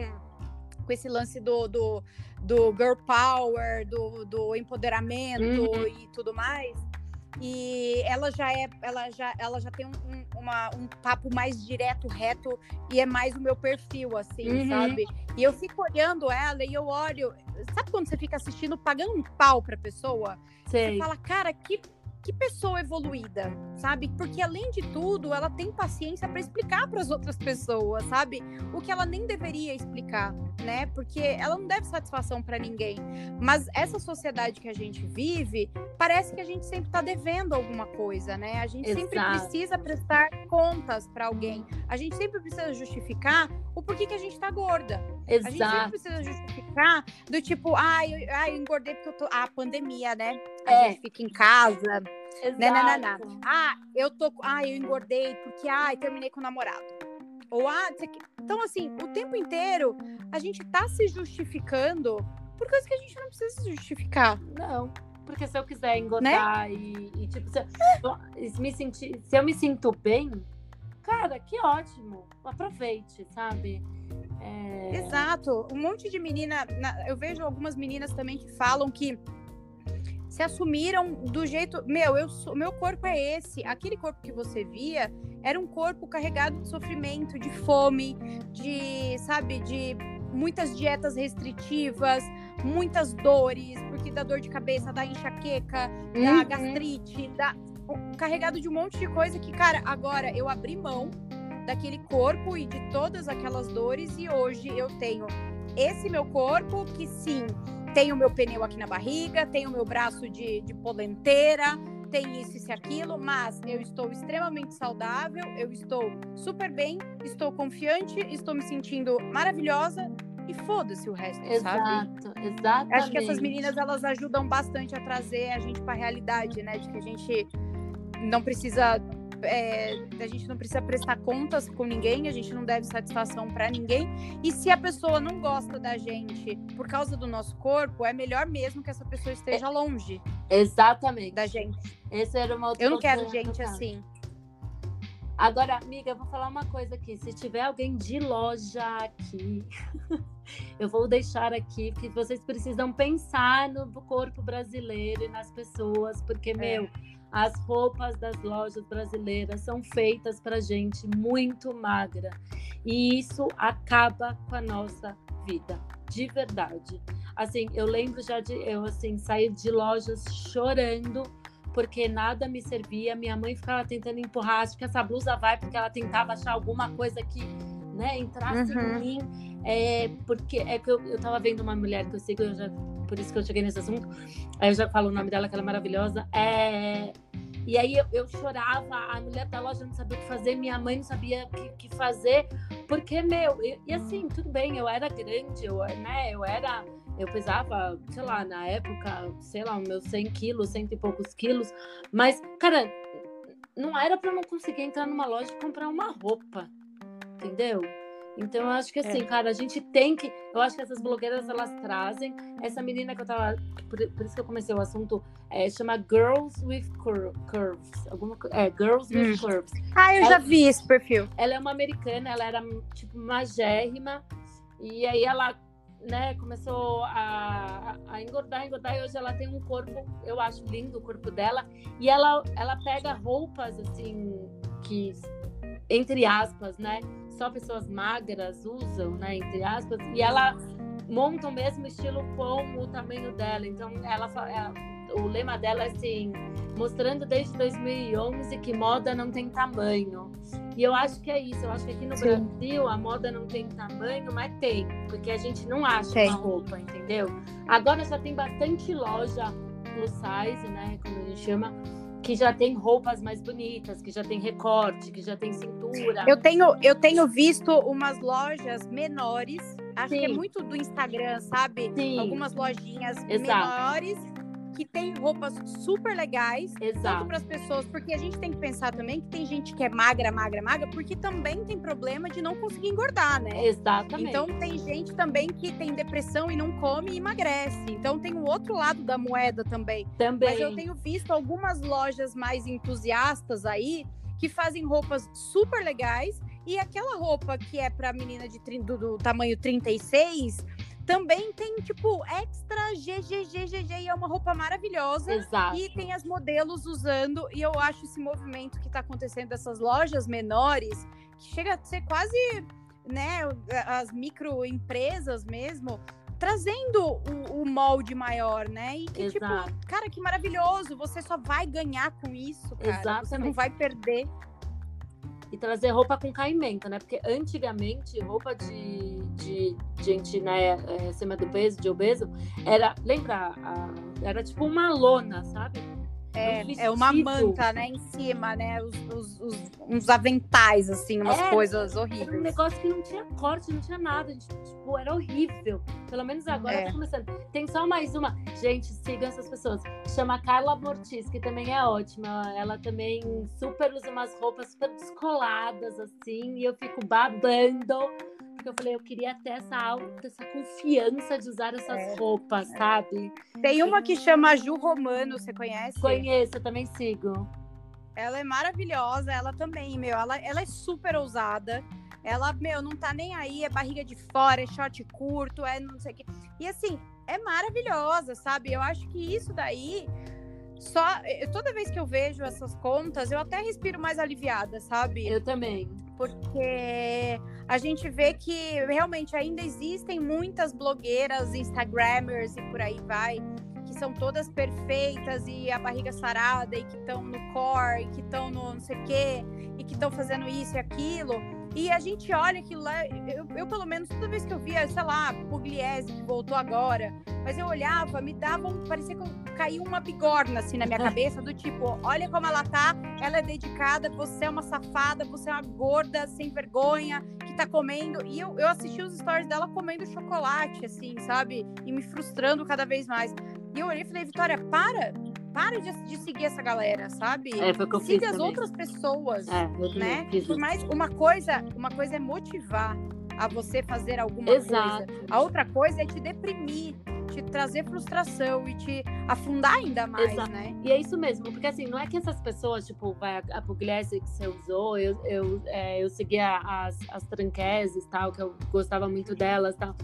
com esse lance do, do, do girl power, do, do empoderamento uhum. e tudo mais e ela já é, ela já, ela já tem um, uma, um papo mais direto, reto e é mais o meu perfil, assim, uhum. sabe? E eu fico olhando ela e eu olho, sabe quando você fica assistindo pagando um pau pra pessoa? Sei. Você fala, cara, que que pessoa evoluída, sabe? Porque além de tudo, ela tem paciência para explicar para as outras pessoas, sabe? O que ela nem deveria explicar, né? Porque ela não deve satisfação para ninguém. Mas essa sociedade que a gente vive, parece que a gente sempre está devendo alguma coisa, né? A gente Exato. sempre precisa prestar contas para alguém. A gente sempre precisa justificar o porquê que a gente está gorda. Exato. A gente sempre precisa justificar do tipo, ah, eu engordei porque eu tô. Ah, pandemia, né? A é. gente fica em casa. Exato. Né, né, né, Ah, eu tô. Ah, eu engordei porque ai, terminei com o namorado. Ou ah, então assim, o tempo inteiro a gente tá se justificando por coisas que a gente não precisa se justificar. Não. Porque se eu quiser engordar né? e, e, tipo, se eu, me sentir, se eu me sinto bem, cara, que ótimo. Aproveite, sabe? É... Exato. Um monte de menina. Eu vejo algumas meninas também que falam que se assumiram do jeito. Meu, eu sou, meu corpo é esse. Aquele corpo que você via era um corpo carregado de sofrimento, de fome, de, sabe, de muitas dietas restritivas, muitas dores, porque dá dor de cabeça, dá enxaqueca, uhum. dá gastrite, dá. Carregado de um monte de coisa que, cara, agora eu abri mão daquele corpo e de todas aquelas dores e hoje eu tenho esse meu corpo que sim tem o meu pneu aqui na barriga, tem o meu braço de, de polenteira, tem isso e aquilo, mas eu estou extremamente saudável, eu estou super bem, estou confiante, estou me sentindo maravilhosa e foda-se o resto, Exato, sabe? Exatamente. Acho que essas meninas elas ajudam bastante a trazer a gente para a realidade, né? De que a gente não precisa é, a gente não precisa prestar contas com ninguém, a gente não deve satisfação para ninguém. E se a pessoa não gosta da gente por causa do nosso corpo, é melhor mesmo que essa pessoa esteja longe. Exatamente. Da gente. Esse era uma outra Eu não quero gente assim. Agora, amiga, eu vou falar uma coisa aqui. Se tiver alguém de loja aqui, (laughs) eu vou deixar aqui que vocês precisam pensar no corpo brasileiro e nas pessoas, porque, é. meu, as roupas das lojas brasileiras são feitas para gente muito magra. E isso acaba com a nossa vida, de verdade. Assim, eu lembro já de eu assim sair de lojas chorando porque nada me servia. Minha mãe ficava tentando empurrar, acho que essa blusa vai porque ela tentava achar alguma coisa que né, entrasse uhum. em mim. É, porque é que eu, eu tava vendo uma mulher que eu sigo, eu já, por isso que eu cheguei nesse assunto. Aí eu já falo o nome dela, que ela é maravilhosa. É, e aí eu, eu, chorava, a mulher da loja não sabia o que fazer, minha mãe não sabia o que, que, fazer, porque, meu, e, e, assim, tudo bem, eu era grande, eu, né, eu era, eu pesava, sei lá, na época, sei lá, meus 100 quilos, cento e poucos quilos, mas, cara, não era para não conseguir entrar numa loja e comprar uma roupa, entendeu? Então, eu acho que assim, é. cara, a gente tem que. Eu acho que essas blogueiras elas trazem. Essa menina que eu tava. Por, por isso que eu comecei o assunto, é, chama Girls with Cur Curves. Alguma, é, Girls with hum. Curves. Ah, eu ela, já vi esse perfil. Ela é uma americana, ela era, tipo, magérrima. E aí ela né, começou a, a, engordar, engordar, e hoje ela tem um corpo, eu acho lindo o corpo dela, e ela, ela pega roupas, assim, que, entre aspas, né, só pessoas magras usam, né, entre aspas, e ela monta o mesmo estilo com o tamanho dela. Então, ela, ela o lema dela é assim, mostrando desde 2011 que moda não tem tamanho. E eu acho que é isso. Eu acho que aqui no Sim. Brasil a moda não tem tamanho, mas tem, porque a gente não acha tem. uma roupa, entendeu? Agora já tem bastante loja plus size, né, como a gente chama, que já tem roupas mais bonitas, que já tem recorte, que já tem cintura. Eu tenho, eu tenho visto umas lojas menores, acho Sim. que é muito do Instagram, sabe? Sim. Algumas lojinhas Exato. menores que tem roupas super legais, Exato. tanto para as pessoas, porque a gente tem que pensar também que tem gente que é magra, magra, magra, porque também tem problema de não conseguir engordar, né? Exatamente. Então tem gente também que tem depressão e não come e emagrece. Então tem o outro lado da moeda também. Também. Mas eu tenho visto algumas lojas mais entusiastas aí que fazem roupas super legais e aquela roupa que é para menina de do, do tamanho 36 também tem, tipo, extra GGGGG e é uma roupa maravilhosa. Exato. E tem as modelos usando. E eu acho esse movimento que tá acontecendo dessas lojas menores, que chega a ser quase, né, as microempresas mesmo, trazendo o, o, molde maior, né? E que, tipo, Exato. tipo, cara, que maravilhoso. Você só vai ganhar com isso, cara. Exatamente. Você não vai perder. E trazer roupa com caimento, né? Porque antigamente, roupa de, de gente, né, é, acima do peso, de obeso, era, lembra? A, era tipo uma lona, sabe? É, é uma manta, né, em cima, né? Os, os, os uns aventais, assim, umas é, coisas horríveis. Era um negócio que não tinha corte, não tinha nada. Tipo, era horrível. Pelo menos agora é. tá começando. Tem só mais uma. Gente, sigam essas pessoas. Chama Carla Mortis, que também é ótima. Ela também super usa umas roupas super descoladas, assim, e eu fico babando porque eu falei, eu queria ter essa alta, essa confiança de usar essas é, roupas, é. sabe? Tem uma que chama Ju Romano, você conhece? Conheço, eu também sigo. Ela é maravilhosa, ela também, meu, ela, ela é super ousada. Ela, meu, não tá nem aí, é barriga de fora, é short curto, é não sei o quê. E assim, é maravilhosa, sabe? Eu acho que isso daí só toda vez que eu vejo essas contas, eu até respiro mais aliviada, sabe? Eu também porque a gente vê que realmente ainda existem muitas blogueiras, instagramers e por aí vai, que são todas perfeitas e a barriga sarada e que estão no core, e que estão no não sei o quê, e que estão fazendo isso e aquilo. E a gente olha aquilo lá, eu, eu, pelo menos toda vez que eu via, sei lá, Pugliese, que voltou agora, mas eu olhava, me dava um, parecia que caiu uma bigorna assim na minha cabeça, do tipo, olha como ela tá, ela é dedicada, você é uma safada, você é uma gorda, sem vergonha, que tá comendo. E eu, eu assisti os stories dela comendo chocolate, assim, sabe? E me frustrando cada vez mais. E eu olhei e falei, Vitória, para, para de, de, seguir essa galera, sabe? É, Siga as também. outras pessoas, é, né? Por mais uma coisa, uma coisa é motivar a você fazer alguma Exato. coisa. A outra coisa é te deprimir, te trazer frustração e te afundar ainda mais, Exato. né? E é isso mesmo, porque assim, não é que essas pessoas, tipo, vai a Pugliese que você usou, eu, eu, é, eu seguia as, as tranqueses, tal, que eu gostava muito delas, tal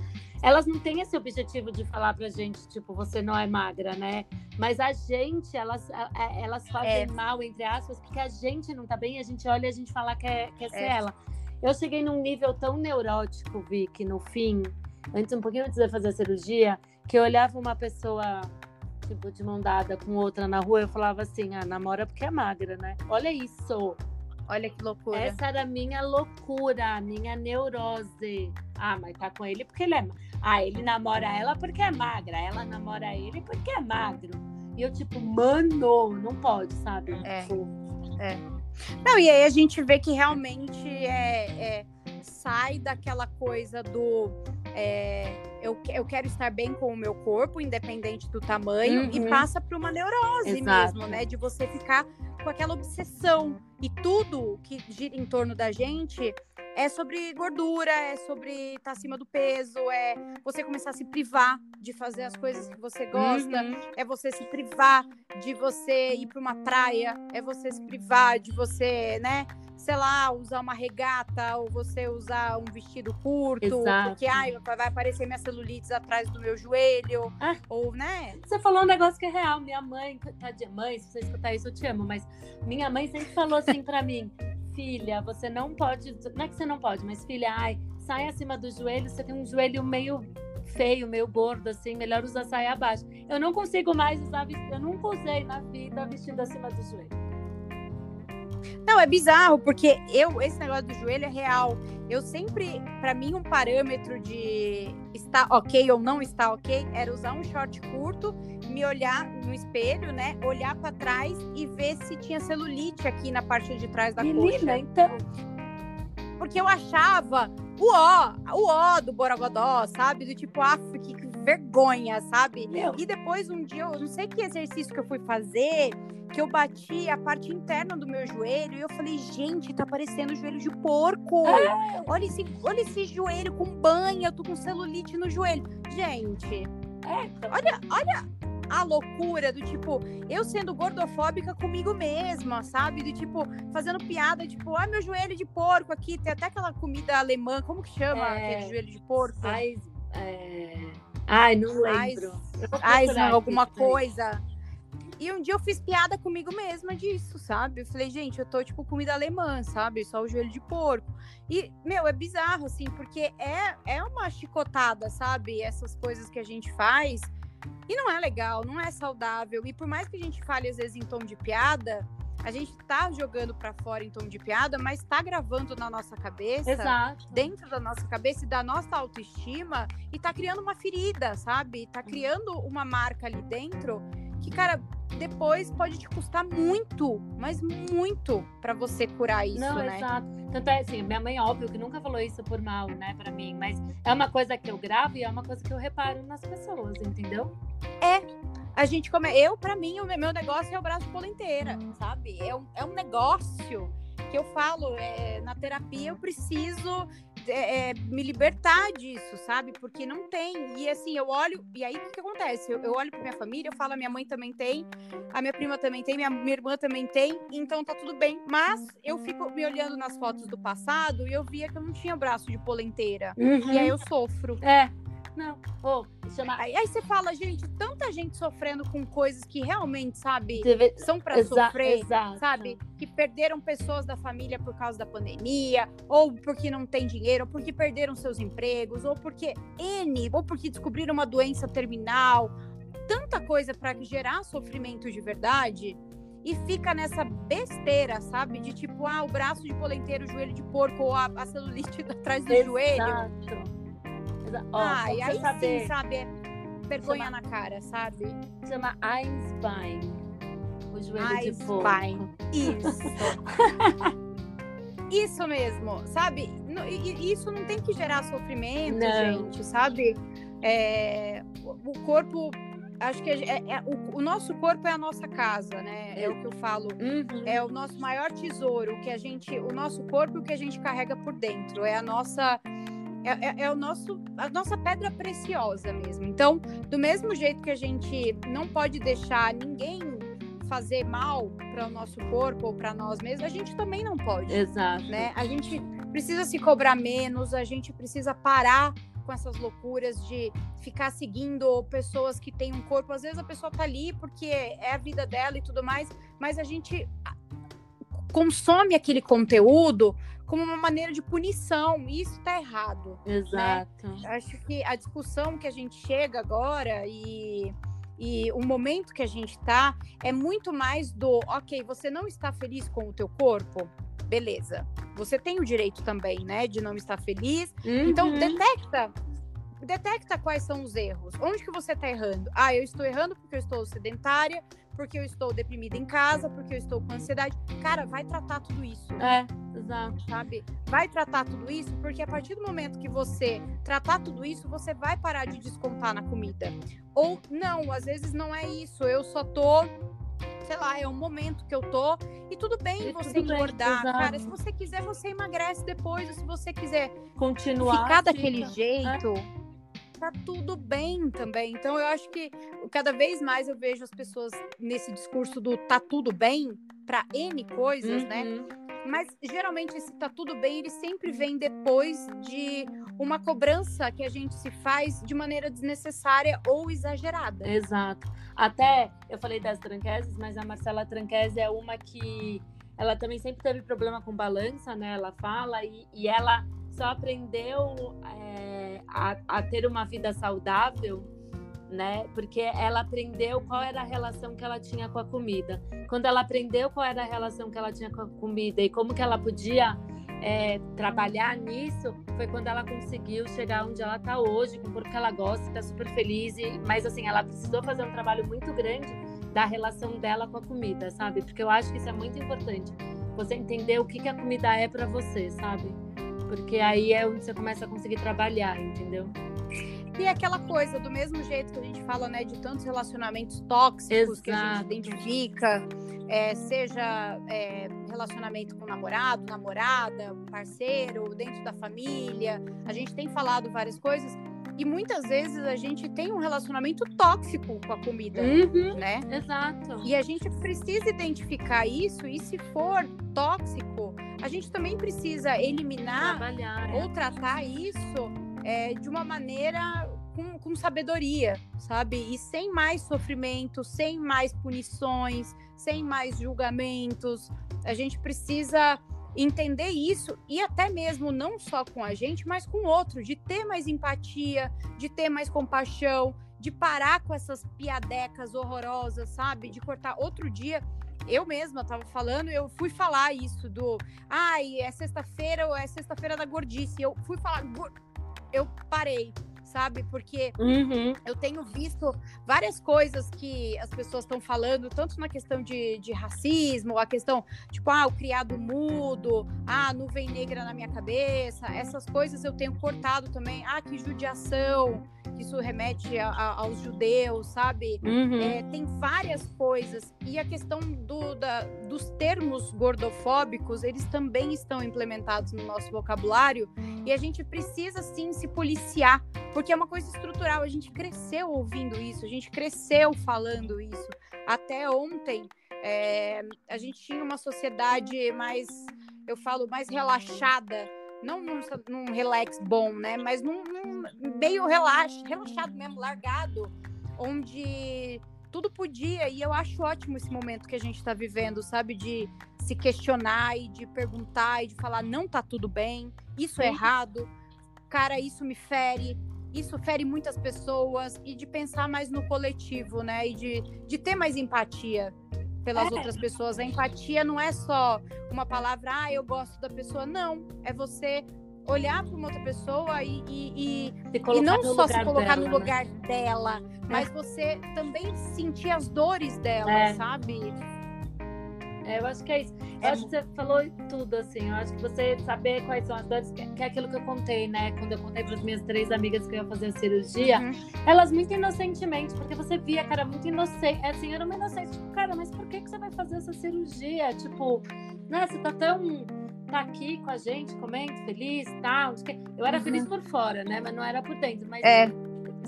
elas não têm esse objetivo de falar pra gente, tipo, você não é magra, né? Mas a gente, elas, é, elas fazem é. mal, entre aspas, porque a gente não tá bem, a gente olha e a gente fala que é, quer ser é. ela. Eu cheguei num nível tão neurótico, Vicky, no fim, antes, um pouquinho antes de fazer a cirurgia, que eu olhava uma pessoa, tipo, de mão dada com outra na rua, eu falava assim, ah, namora porque é magra, né? Olha isso! Olha que loucura. Essa era a minha loucura, a minha neurose. Ah, mas tá com ele porque ele é. Ah, ele namora ela porque é magra. Ela namora ele porque é magro. E eu, tipo, mano, não pode, sabe? É. Tipo, é. Não, e aí a gente vê que realmente é, é sai daquela coisa do. É, eu, eu quero estar bem com o meu corpo, independente do tamanho, uhum. e passa para uma neurose Exato. mesmo, né? De você ficar com aquela obsessão. E tudo que gira em torno da gente é sobre gordura, é sobre estar tá acima do peso, é você começar a se privar de fazer as coisas que você gosta, uhum. é você se privar de você ir para uma praia, é você se privar de você, né, sei lá, usar uma regata ou você usar um vestido curto, Exato. porque ai, vai aparecer minha celulite atrás do meu joelho, ah, ou, né? Você falou um negócio que é real. Minha mãe, tadinha, mãe, se você escutar isso, eu te amo, mas minha mãe sempre falou assim para mim: filha, você não pode, não é que você não pode, mas filha, ai, sai acima do joelho, você tem um joelho meio feio, meio gordo, assim, melhor usar saia abaixo. Eu não consigo mais usar, eu nunca usei na vida vestido acima do joelho. Não, é bizarro, porque eu, esse negócio do joelho é real. Eu sempre, para mim, um parâmetro de estar ok ou não estar ok era usar um short curto, me olhar no espelho, né? Olhar para trás e ver se tinha celulite aqui na parte de trás da Menina, coxa. então. Porque eu achava o ó, o ó do Borogodó, sabe? Do tipo, ah, que vergonha, sabe? Meu. E depois um dia, eu não sei que exercício que eu fui fazer que eu bati a parte interna do meu joelho e eu falei, gente, tá parecendo joelho de porco. É. Olha, esse, olha esse joelho com banha, eu tô com celulite no joelho. Gente, é, olha, olha a loucura do tipo, eu sendo gordofóbica comigo mesma, sabe? Do tipo, fazendo piada, tipo, ah, meu joelho de porco aqui, tem até aquela comida alemã, como que chama é... aquele joelho de porco? Ai, é... Ai não lembro. Ai, alguma coisa. E um dia eu fiz piada comigo mesma disso, sabe? Eu falei, gente, eu tô tipo comida alemã, sabe? Só o joelho de porco. E, meu, é bizarro, assim, porque é, é uma chicotada, sabe? Essas coisas que a gente faz. E não é legal, não é saudável. E por mais que a gente fale, às vezes, em tom de piada, a gente tá jogando para fora em tom de piada, mas tá gravando na nossa cabeça, Exato. dentro da nossa cabeça e da nossa autoestima, e tá criando uma ferida, sabe? Tá criando uma marca ali dentro que, cara, depois pode te custar muito, mas muito para você curar isso, Não, né? exato. Tanto é assim, minha mãe, óbvio, que nunca falou isso por mal, né, pra mim, mas é uma coisa que eu gravo e é uma coisa que eu reparo nas pessoas, entendeu? A gente come... Eu, para mim, o meu negócio é o braço de polenteira, sabe? É um, é um negócio que eu falo, é, na terapia eu preciso é, é, me libertar disso, sabe? Porque não tem. E assim, eu olho, e aí o que, acontece? Eu, eu olho pra minha família, eu falo, a minha mãe também tem, a minha prima também tem, minha, minha irmã também tem, então tá tudo bem. Mas eu fico me olhando nas fotos do passado e eu via que eu não tinha braço de polenteira. E aí eu sofro. É. Não. Ô, chama. Aí, aí você fala, gente, tanta gente sofrendo com coisas que realmente, sabe, Deve- são pra Exa- sofrer. exato. Sabe? Que perderam pessoas da família por causa da pandemia, ou porque não tem dinheiro, ou porque perderam seus empregos, ou porque N, ou porque descobriram uma doença terminal. Tanta coisa pra gerar sofrimento de verdade. E fica nessa besteira, sabe? De tipo, ah, o braço de polenteiro, o joelho de porco, ou a, a celulite (laughs) atrás do joelho. Exato. Exa- Ó, Ah, e aí saber, sim, sabe? É vergonha Chama- na cara, sabe? chama Einstein. O joelho de porco. Einstein. Isso. (laughs) isso mesmo, sabe? Isso não tem que gerar sofrimento, Não. gente, sabe? É, o o corpo, acho que é, é- o, o nosso corpo é a nossa casa, né? É o que eu falo. Uhum. É o nosso maior tesouro, o que a gente, o nosso corpo, o que a gente carrega por dentro, é a nossa é, é- é o nosso a nossa pedra preciosa mesmo. Então, do mesmo jeito que a gente não pode deixar ninguém fazer mal para o nosso corpo ou para nós mesmos, a gente também não pode, Exato. né? A gente precisa se cobrar menos, a gente precisa parar com essas loucuras de ficar seguindo pessoas que têm um corpo. Às vezes a pessoa tá ali porque é a vida dela e tudo mais, mas a gente consome aquele conteúdo como uma maneira de punição, e isso tá errado. Exato. Acho que a discussão que a gente chega agora e, e o momento que a gente tá é muito mais do, ok, você não está feliz com o teu corpo? Beleza. Você tem o direito também, né, de não estar feliz. Então, Uhum. detecta. Detecta quais são os erros. Onde que você está errando? Ah, eu estou errando porque eu estou sedentária, porque eu estou deprimida em casa, porque eu estou com ansiedade. Cara, vai tratar tudo isso É, exato. sabe? Vai tratar tudo isso, porque a partir do momento que você tratar tudo isso, você vai parar de descontar na comida. Ou não, às vezes não é isso. Eu só tô, sei lá, é um momento que eu tô. E tudo bem E você tudo bem, engordar, exato. cara. Se você quiser, você emagrece depois. Ou se você quiser Continuar. ficar fica. daquele jeito. Tá tudo bem também. Então, eu acho que cada vez mais eu vejo as pessoas nesse discurso do tá tudo bem para N coisas, né? Uhum. Mas geralmente esse tá tudo bem, ele sempre vem depois de uma cobrança que a gente se faz de maneira desnecessária ou exagerada. Exato. Até eu falei das tranqueses, mas a Marcela Tranquese é uma que ela também sempre teve problema com balança, né? Ela fala e, e ela só aprendeu é, a, a ter uma vida saudável, né? Porque ela aprendeu qual era a relação que ela tinha com a comida. Quando ela aprendeu qual era a relação que ela tinha com a comida e como que ela podia é, trabalhar nisso, foi quando ela conseguiu chegar onde ela está hoje, com o que ela gosta, está super feliz. E, mas assim, ela precisou fazer um trabalho muito grande da relação dela com a comida, sabe? Porque eu acho que isso é muito importante. Você entender o que, que a comida é para você, sabe? Porque aí é onde você começa a conseguir trabalhar, entendeu? E aquela coisa, do mesmo jeito que a gente fala, né, de tantos relacionamentos tóxicos que a Exato. gente identifica, é, seja é, relacionamento com namorado, namorada, parceiro, dentro da família, a gente tem falado várias coisas. E muitas vezes a gente tem um relacionamento tóxico com a comida, Uhum. né? Exato. E a gente precisa identificar isso, e se for tóxico, a gente também precisa eliminar Trabalhar. ou tratar isso é, de uma maneira com com sabedoria, sabe? E sem mais sofrimento, sem mais punições, sem mais julgamentos. A gente precisa entender isso e até mesmo não só com a gente, mas com outro, de ter mais empatia, de ter mais compaixão, de parar com essas piadecas horrorosas, sabe? De cortar outro dia. Eu mesma estava falando, eu fui falar isso do, ai, é sexta-feira ou é sexta-feira da gordice. Eu fui falar, eu parei sabe? Porque uhum. eu tenho visto várias coisas que as pessoas estão falando, tanto na questão de, de racismo, a questão, tipo, ah, o criado mudo, ah, nuvem negra na minha cabeça, essas coisas eu tenho cortado também, ah, que judiação, que isso remete a, a, aos judeus, sabe? Uhum. É, tem várias coisas. E a questão do, da, dos termos gordofóbicos, eles também estão implementados no nosso vocabulário e a gente precisa sim se policiar, porque é uma coisa estrutural. A gente cresceu ouvindo isso, a gente cresceu falando isso. Até ontem, é, a gente tinha uma sociedade mais, eu falo, mais relaxada não num, num, relax bom, né? Mas num, num meio relax, relaxado mesmo, largado, onde tudo podia. E eu acho ótimo esse momento que a gente está vivendo, sabe? De se questionar e de perguntar e de falar: não tá tudo bem, isso é errado, cara, isso me fere. Isso fere muitas pessoas e de pensar mais no coletivo, né? E de, de ter mais empatia pelas é. outras pessoas. A empatia não é só uma palavra, ah, eu gosto da pessoa. Não, é você olhar para uma outra pessoa e, e, e, e não só se colocar dela, no né? lugar né? dela, é. mas você também sentir as dores dela, é. sabe? É, eu acho que é isso. Eu é. acho que você falou tudo, assim. Eu acho que você saber quais são as dores, que, que é aquilo que eu contei, né? Quando eu contei para as minhas três amigas que eu ia fazer a cirurgia, uhum. elas muito inocentemente, porque você via, cara, muito inocente. Assim, era uma inocente, tipo, cara, mas por que, que você vai fazer essa cirurgia? Tipo, né? Você tá tão. tá aqui com a gente, comendo, feliz, tal. Tá, eu era uhum. feliz por fora, né? Mas não era por dentro. Mas. É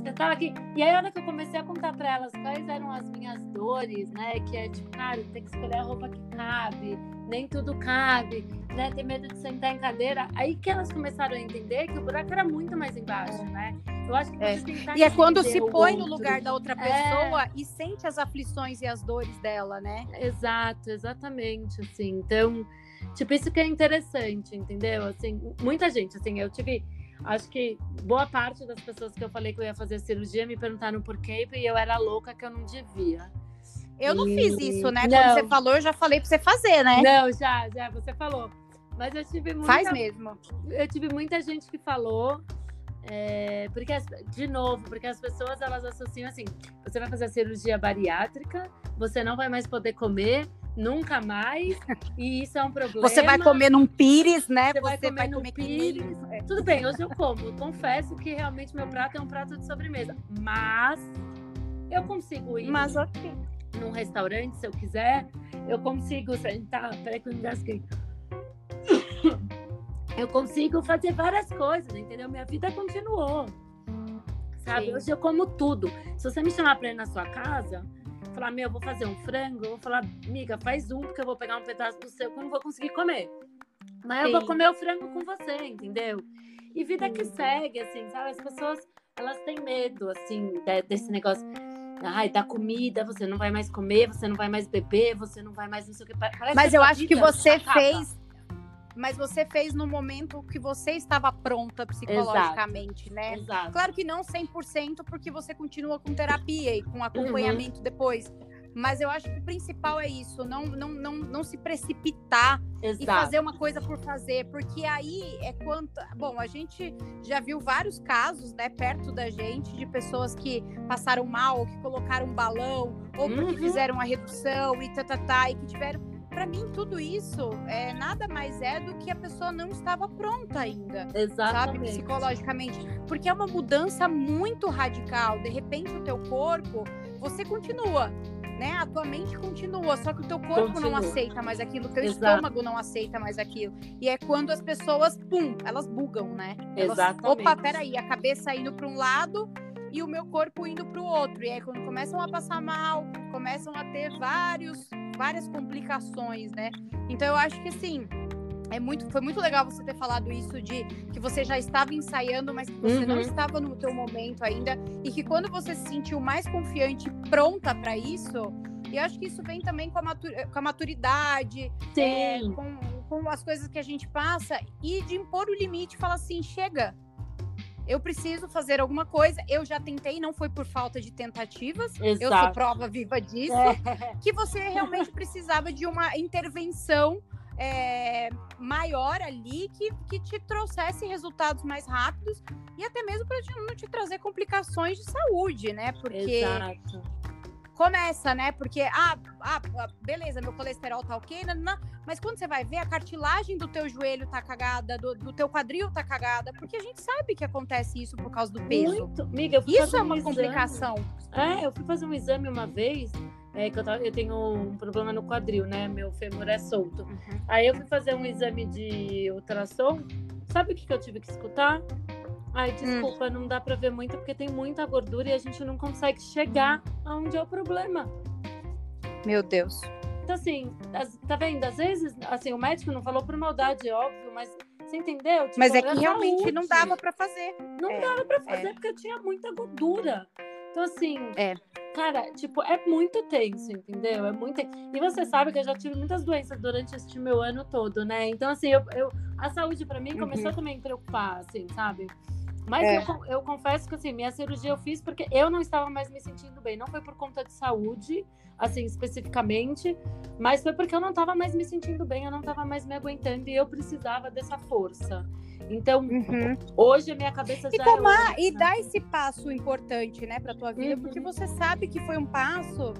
você tava aqui. E aí, a hora que eu comecei a contar para elas quais eram as minhas dores, né? Que é tipo, cara, tem que escolher a roupa que cabe, nem tudo cabe, né? Ter medo de sentar em cadeira. Aí que elas começaram a entender que o buraco era muito mais embaixo, né? Eu acho que é. E é quando se põe no lugar da outra pessoa é. e sente as aflições e as dores dela, né? Exato, exatamente, assim. Então, tipo, isso que é interessante, entendeu? Assim, muita gente, assim, eu tive Acho que boa parte das pessoas que eu falei que eu ia fazer cirurgia me perguntaram por quê e eu era louca que eu não devia. Eu não fiz isso, né? Não. Quando você falou, eu já falei pra você fazer, né? Não, já, já, você falou. Mas eu tive muita. Faz mesmo. Eu tive muita gente que falou. É, porque, de novo, porque as pessoas elas associam assim: você vai fazer a cirurgia bariátrica, você não vai mais poder comer, nunca mais, e isso é um problema. Você vai comer num pires, né? Você, vai comer, vai comer pires. É. Tudo bem, hoje eu como. Eu confesso que realmente meu prato é um prato de sobremesa, mas eu consigo ir mas, okay. num restaurante, se eu quiser, eu consigo sentar. Peraí que eu engasguei. Eu consigo fazer várias coisas, entendeu? Minha vida continuou. Sabe? Sim. Hoje eu como tudo. Se você me chamar para ir na sua casa, falar, meu, vou fazer um frango, eu vou falar, amiga, faz um, porque eu vou pegar um pedaço do seu que eu não vou conseguir comer. Mas Sim. eu vou comer o frango com você, entendeu? E vida que segue, assim, sabe? As pessoas, elas têm medo, assim, desse negócio. Ai, da comida, você não vai mais comer, você não vai mais beber, você não vai mais não sei o que. Parece Mas eu acho que você fez mas você fez no momento que você estava pronta psicologicamente, Exato. né? Exato. Claro que não 100%, porque você continua com terapia e com acompanhamento uhum. depois. Mas eu acho que o principal é isso, não, não, não, não se precipitar Exato. e fazer uma coisa por fazer, porque aí é quanto. Bom, a gente já viu vários casos, né, perto da gente, de pessoas que passaram mal, ou que colocaram um balão, ou porque uhum. fizeram uma redução e tá, tá, tá, e que tiveram para mim tudo isso é nada mais é do que a pessoa não estava pronta ainda, Exatamente. sabe, psicologicamente, porque é uma mudança muito radical. De repente o teu corpo, você continua, né? A tua mente continua, só que o teu corpo continua. não aceita mais aquilo, o teu Exato. estômago não aceita mais aquilo. E é quando as pessoas, pum, elas bugam, né? Elas, Exatamente. Opa, peraí, a cabeça indo para um lado e o meu corpo indo para o outro. E aí quando começam a passar mal, começam a ter vários várias complicações, né? Então eu acho que assim, é muito, foi muito legal você ter falado isso de que você já estava ensaiando, mas que você uhum. não estava no teu momento ainda e que quando você se sentiu mais confiante, pronta para isso, e eu acho que isso vem também com a, matur com a maturidade, é, com, com as coisas que a gente passa e de impor o limite, falar assim, chega, eu preciso fazer alguma coisa. Eu já tentei, não foi por falta de tentativas. Exato. Eu sou prova viva disso. É. Que você realmente precisava de uma intervenção é, maior ali que, que te trouxesse resultados mais rápidos e até mesmo para não te trazer complicações de saúde, né? Porque Exato. Começa, né? Porque, ah, ah, ah beleza, meu colesterol tá ok, não, não, mas quando você vai ver, a cartilagem do teu joelho tá cagada, do, do teu quadril tá cagada, porque a gente sabe que acontece isso por causa do peso. Muito. Amiga, isso é uma um complicação. É, eu fui fazer um exame uma vez é, que eu, tava, eu, tenho um problema no quadril, né? Meu fêmur é solto. Uhum. Aí eu fui fazer um exame de ultrassom. Sabe o que, que eu tive que escutar? Ai, hum. desculpa, hum. não dá para ver muito porque tem muita gordura e a gente não consegue chegar aonde é o problema. Meu Deus. Então, assim, as, tá vendo? Às vezes, assim, o médico não falou por maldade, óbvio, mas você entendeu? Tipo, mas é que realmente saúde. não dava para fazer. Não é, dava para fazer é. porque eu tinha muita gordura. Então, assim, é. cara, tipo, é muito tenso, entendeu? É muito E você sabe que eu já tive muitas doenças durante este meu ano todo, né? Então, assim, eu, eu a saúde para mim começou uhum. também a me preocupar, assim, sabe? Mas é. eu, eu confesso que, assim, minha cirurgia eu fiz porque eu não estava mais me sentindo bem. Não foi por conta de saúde, assim, especificamente, mas foi porque eu não estava mais me sentindo bem, eu não estava mais me aguentando e eu precisava dessa força. Então, uhum. hoje a minha cabeça e já tomar, é outra, e dar esse passo importante, né, para tua vida, uhum. porque você sabe que foi um passo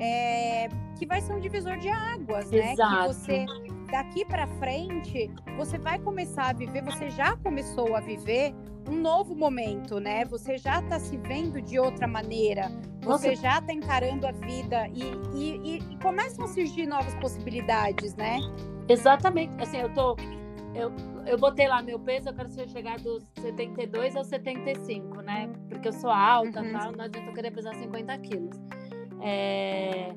é, que vai ser um divisor de águas, né? Exato. Que você daqui para frente você vai começar a viver, você já começou a viver um novo momento, né? Você já está se vendo de outra maneira, você Nossa. já está encarando a vida e, e, e, começam a surgir novas possibilidades, né? Exatamente. Assim, eu tô eu, eu botei lá meu peso, eu quero chegar dos 72 aos 75, né? Porque eu sou alta uhum. tal, não adianta eu querer pesar 50 quilos. É...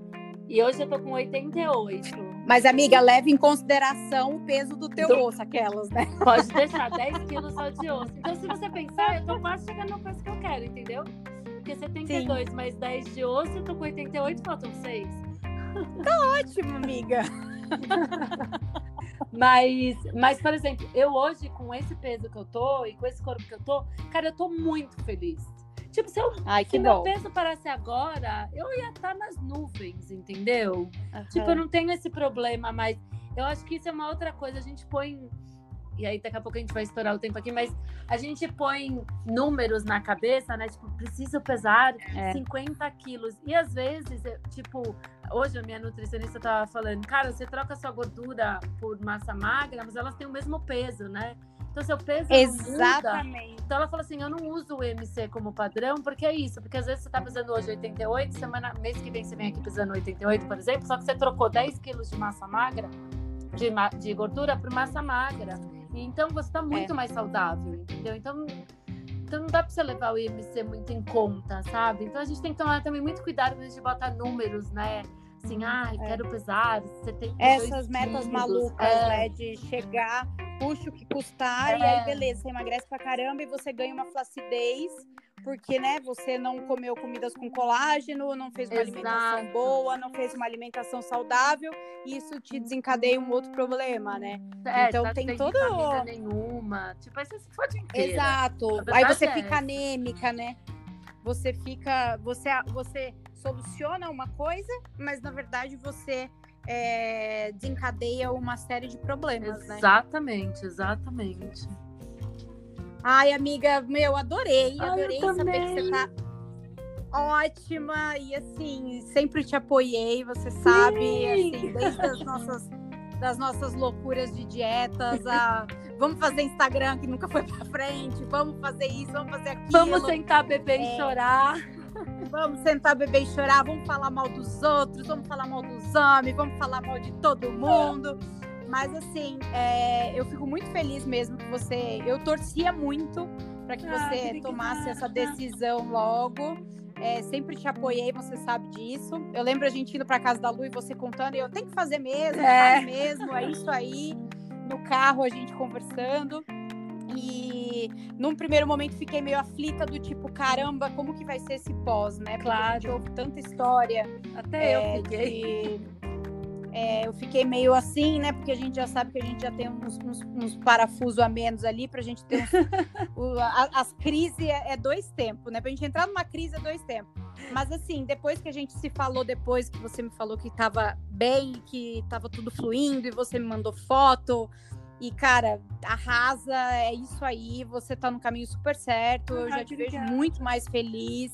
E hoje eu tô com 88. Mas, amiga, leve em consideração o peso do teu do... osso, aquelas, né? (laughs) Pode deixar 10 quilos só de osso. Então, se você pensar, eu tô quase chegando no peso que eu quero, entendeu? Porque 72 Sim. mais 10 de osso, eu tô com 88, faltam 6. Tá ótimo, amiga. (laughs) Mas, mas, por exemplo, eu hoje, com esse peso que eu tô e com esse corpo que eu tô, cara, eu tô muito feliz. Tipo, se, eu, Ai, se meu peso parasse agora, eu ia estar tá nas nuvens, entendeu? Uhum. Tipo, eu não tenho esse problema, mas eu acho que isso é uma outra coisa. A gente põe e aí daqui a pouco a gente vai estourar o tempo aqui, mas a gente põe números na cabeça, né? Tipo, preciso pesar é. 50 quilos. E às vezes, eu, tipo, hoje a minha nutricionista tava falando, cara, você troca sua gordura por massa magra, mas elas têm o mesmo peso, né? Então, seu peso Exatamente. Muda. Então, ela falou assim: eu não uso o MC como padrão, porque é isso. Porque às vezes você tá pesando hoje 88, semana, mês que vem você vem aqui pesando 88, por exemplo, só que você trocou 10 quilos de massa magra, de, de gordura, por massa magra. Então você está muito é. mais saudável, entendeu? Então, então não dá para você levar o IMC muito em conta, sabe? Então a gente tem que tomar também muito cuidado quando a gente bota números, né? Assim, ah, é. quero pesar, você tem Essas metas quilos. malucas, é. né? De chegar, puxa o que custar, e aí é. beleza, você emagrece pra caramba e você ganha uma flacidez porque né, você não comeu comidas com colágeno, não fez uma Exato. alimentação boa, não fez uma alimentação saudável, e isso te desencadeia um outro problema, né? É, então tá tem todo nenhuma, tipo, aí você se fode inteira. Exato. Aí você é fica anêmica, né? Você fica, você você soluciona uma coisa, mas na verdade você é, desencadeia uma série de problemas, exatamente, né? Exatamente, exatamente. Ai, amiga, meu, adorei. Adorei saber que você tá ótima. E assim, sempre te apoiei, você sabe, Sim. assim, desde as nossas, das nossas loucuras de dietas, a vamos fazer Instagram que nunca foi pra frente, vamos fazer isso, vamos fazer aquilo. Vamos sentar, beber é, e chorar. Vamos sentar, beber e chorar, vamos falar mal dos outros, vamos falar mal dos homens, vamos falar mal de todo mundo. Mas assim, é, eu fico muito feliz mesmo que você. Eu torcia muito para que ah, você tomasse essa decisão logo. É, sempre te apoiei, você sabe disso. Eu lembro a gente indo para casa da Lu e você contando, e eu tenho que fazer mesmo, é. mesmo, é isso aí. no carro, a gente conversando. E num primeiro momento fiquei meio aflita do tipo, caramba, como que vai ser esse pós, né? Porque claro. a gente ouve tanta história. Até é, eu fiquei. de- é, eu fiquei meio assim, né? Porque a gente já sabe que a gente já tem uns, uns, uns parafusos a menos ali pra gente ter uns, (laughs) a- as crises é, é dois tempos, né? Pra gente entrar numa crise é dois tempos. Mas assim, depois que a gente se falou, depois que você me falou que tava bem, que tava tudo fluindo, e você me mandou foto. E, cara, arrasa, é isso aí, você tá no caminho super certo. Eu já te vejo muito mais feliz,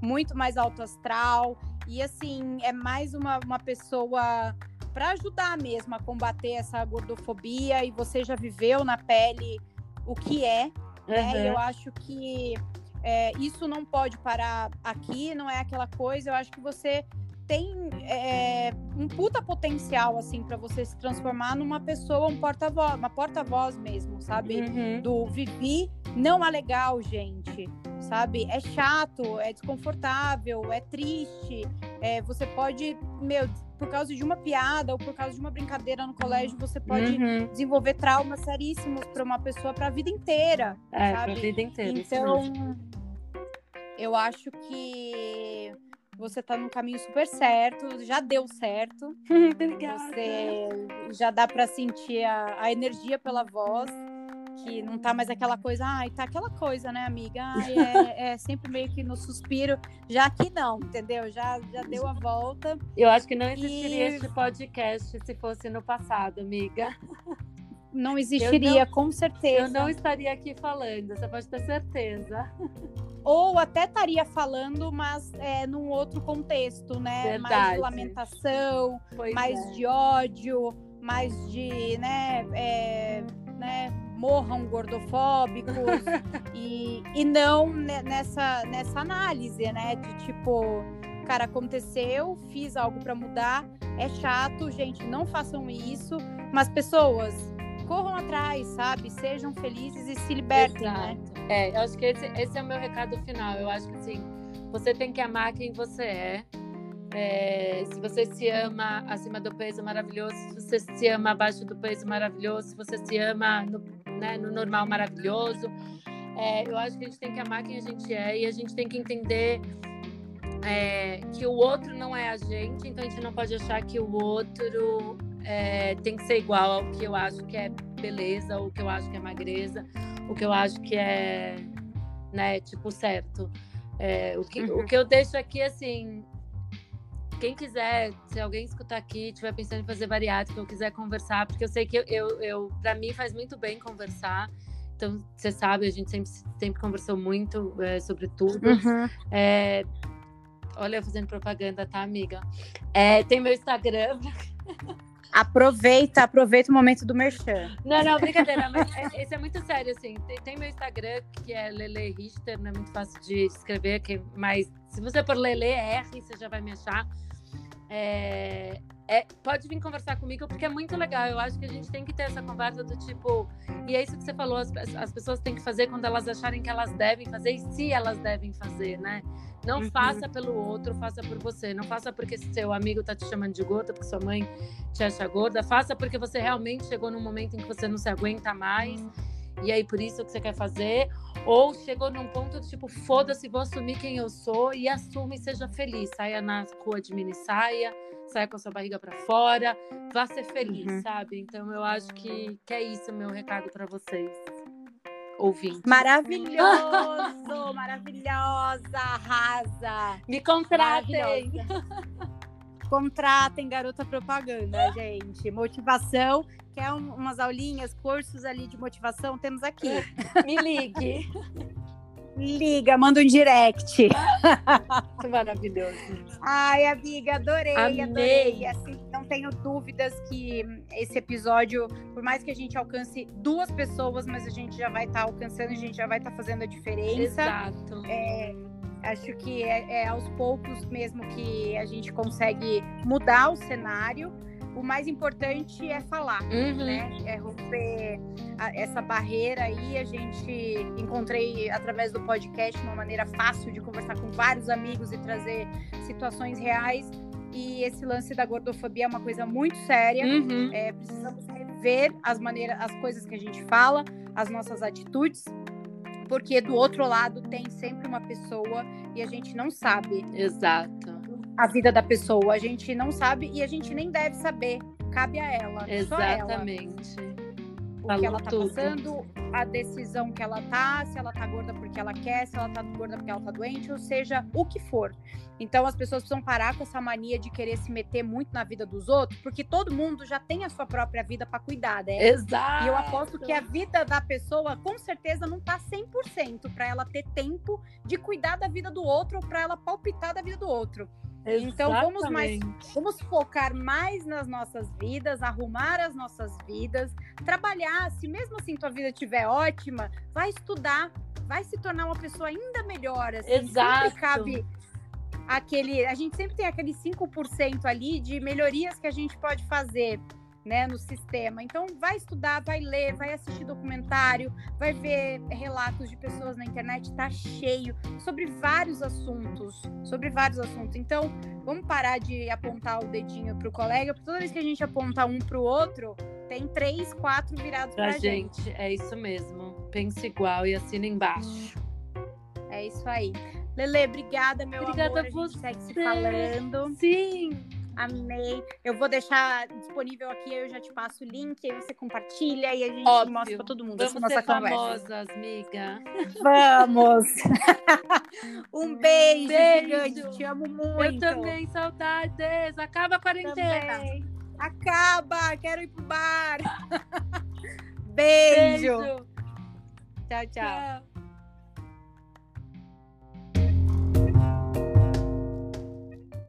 muito mais alto astral. E assim, é mais uma, uma pessoa para ajudar mesmo a combater essa gordofobia. E você já viveu na pele o que é, né? E eu Uhum. acho que é, isso não pode parar aqui, não é aquela coisa. Eu acho que você tem é, um puta potencial assim para você se transformar numa pessoa, um porta-voz, uma porta-voz mesmo, sabe? Uhum. Do Vivi não é legal, gente, sabe? É chato, é desconfortável, é triste. é, você pode, meu, por causa de uma piada ou por causa de uma brincadeira no colégio, você pode Uhum. desenvolver traumas seríssimos para uma pessoa para a vida inteira. É, sabe? pra vida inteira. Então, eu acho que você tá no caminho super certo, já deu certo. (laughs) Obrigada. Você já dá para sentir a, a energia pela voz, que não tá mais aquela coisa, ai, tá aquela coisa, né, amiga? Ai, é, (laughs) é sempre meio que no suspiro. Já que não, entendeu? Já, já deu a volta. Eu acho que não existiria E- este podcast se fosse no passado, amiga. Não existiria, com Eu certeza. não estaria aqui falando, você pode ter certeza. (laughs) Ou até estaria falando, mas é, num outro contexto, né? Mais Verdade. de lamentação, Pois mais é. de ódio, mais de, né, é, né morram gordofóbicos (laughs) e, e não ne- nessa, nessa análise, né? De tipo, cara, aconteceu, fiz algo para mudar, é chato, gente, não façam isso, mas pessoas corram atrás, sabe? Sejam felizes e se libertem, né? Exato. É, eu acho que esse, esse é o meu recado final. Eu acho que assim, você tem que amar quem você é. É, se você se ama acima do peso, maravilhoso. Se você se ama abaixo do peso, maravilhoso. Se você se ama no, né, no normal, maravilhoso. É, eu acho que a gente tem que amar quem a gente é e a gente tem que entender é, que o outro não é a gente, então a gente não pode achar que o outro é, tem que ser igual ao que eu acho que é beleza, ou o que eu acho que é magreza, o que eu acho que é, né, tipo, certo. É, o, que, Uhum. o que eu deixo aqui, assim, quem quiser, se alguém escutar aqui, estiver pensando em fazer bariátrica ou quiser conversar, porque eu sei que eu, eu, eu para mim faz muito bem conversar. Então, você sabe, a gente sempre, sempre conversou muito é, sobre tudo. Uhum. É, olha, eu fazendo propaganda, tá, amiga? É, tem meu Instagram. (laughs) Aproveita, aproveita o momento do merchan. Não, não, brincadeira, mas é- esse é muito sério, assim. Tem, tem meu Instagram, que é Lele Richter, não é muito fácil de escrever, que, mas se você for Lele R, você já vai me achar. É, é, pode vir conversar comigo, porque é muito legal. Eu acho que a gente tem que ter essa conversa do tipo. E é isso que você falou: as, as pessoas têm que fazer quando elas acharem que elas devem fazer e se elas devem fazer, né? Não Uhum. faça pelo outro, faça por você. Não faça porque seu amigo tá te chamando de gorda, porque sua mãe te acha gorda. Faça porque você realmente chegou num momento em que você não se aguenta mais. E aí, por isso que você quer fazer. Ou chegou num ponto do tipo, foda-se, vou assumir quem eu sou e assume e seja feliz. Saia na rua de mini saia, saia com a sua barriga para fora, vá ser feliz, Uhum. sabe? Então eu acho que, que é isso o meu recado para vocês. Ouvintes. Maravilhoso, (laughs) maravilhosa, arrasa. Me contratem! Contratem garota propaganda, gente. Motivação, quer um- umas aulinhas, cursos ali de motivação? Temos aqui. (laughs) Me ligue. Liga, manda um direct. (laughs) Que maravilhoso. Ai, amiga, adorei, Amei. adorei. Assim, não tenho dúvidas que esse episódio, por mais que a gente alcance duas pessoas, mas a gente já vai estar alcançando, a gente já vai estar fazendo a diferença. Exato. É, acho que é, é aos poucos mesmo que a gente consegue mudar o cenário. O mais importante é falar, Uhum. né? É romper a- essa barreira aí. A gente encontrei através do podcast uma maneira fácil de conversar com vários amigos e trazer situações reais. e esse lance da gordofobia é uma coisa muito séria. Uhum. É, precisamos rever as maneiras, as coisas que a gente fala, as nossas atitudes, porque do outro lado tem sempre uma pessoa e a gente não sabe Exato. a vida da pessoa, a gente não sabe e a gente nem deve saber. Cabe a ela, só ela, Exatamente. o Falou que ela tá tudo. passando, a decisão que ela tá, se ela tá gorda porque ela quer, se ela tá gorda porque ela tá doente, ou seja, o que for. Então as pessoas precisam parar com essa mania de querer se meter muito na vida dos outros, porque todo mundo já tem a sua própria vida para cuidar, né? Exato. E eu aposto que a vida da pessoa, com certeza, não tá 100% para ela ter tempo de cuidar da vida do outro ou para ela palpitar da vida do outro. Então, vamos mais- Exatamente. Vamos focar mais nas nossas vidas, arrumar as nossas vidas, trabalhar. Se mesmo assim tua vida estiver ótima, vai estudar, vai se tornar uma pessoa ainda melhor. Assim, Exato. Sempre cabe aquele. A gente sempre tem aquele 5% ali de melhorias que a gente pode fazer. Né, no sistema. Então, vai estudar, vai ler, vai assistir documentário, vai ver relatos de pessoas na internet, tá cheio sobre vários assuntos, sobre vários assuntos. Então, vamos parar de apontar o dedinho pro colega, porque toda vez que a gente aponta um pro outro, tem três, quatro virados pra, Pra gente, é isso mesmo. Pense igual e assina embaixo. É isso aí. Lele, obrigada, meu Obrigada amor. a A gente segue se você. falando. Sim. Amei. Eu vou deixar disponível aqui, eu já te passo o link, aí você compartilha e a gente Óbvio. mostra pra todo mundo essa Vamos nossa ser conversa. famosas, amiga. Vamos! (laughs) um beijo, Beijo. gigante. Te amo muito. Eu também, saudades. Acaba a quarentena. Também. Acaba, quero ir pro bar. (laughs) Beijo. Beijo. Tchau, tchau. Tchau.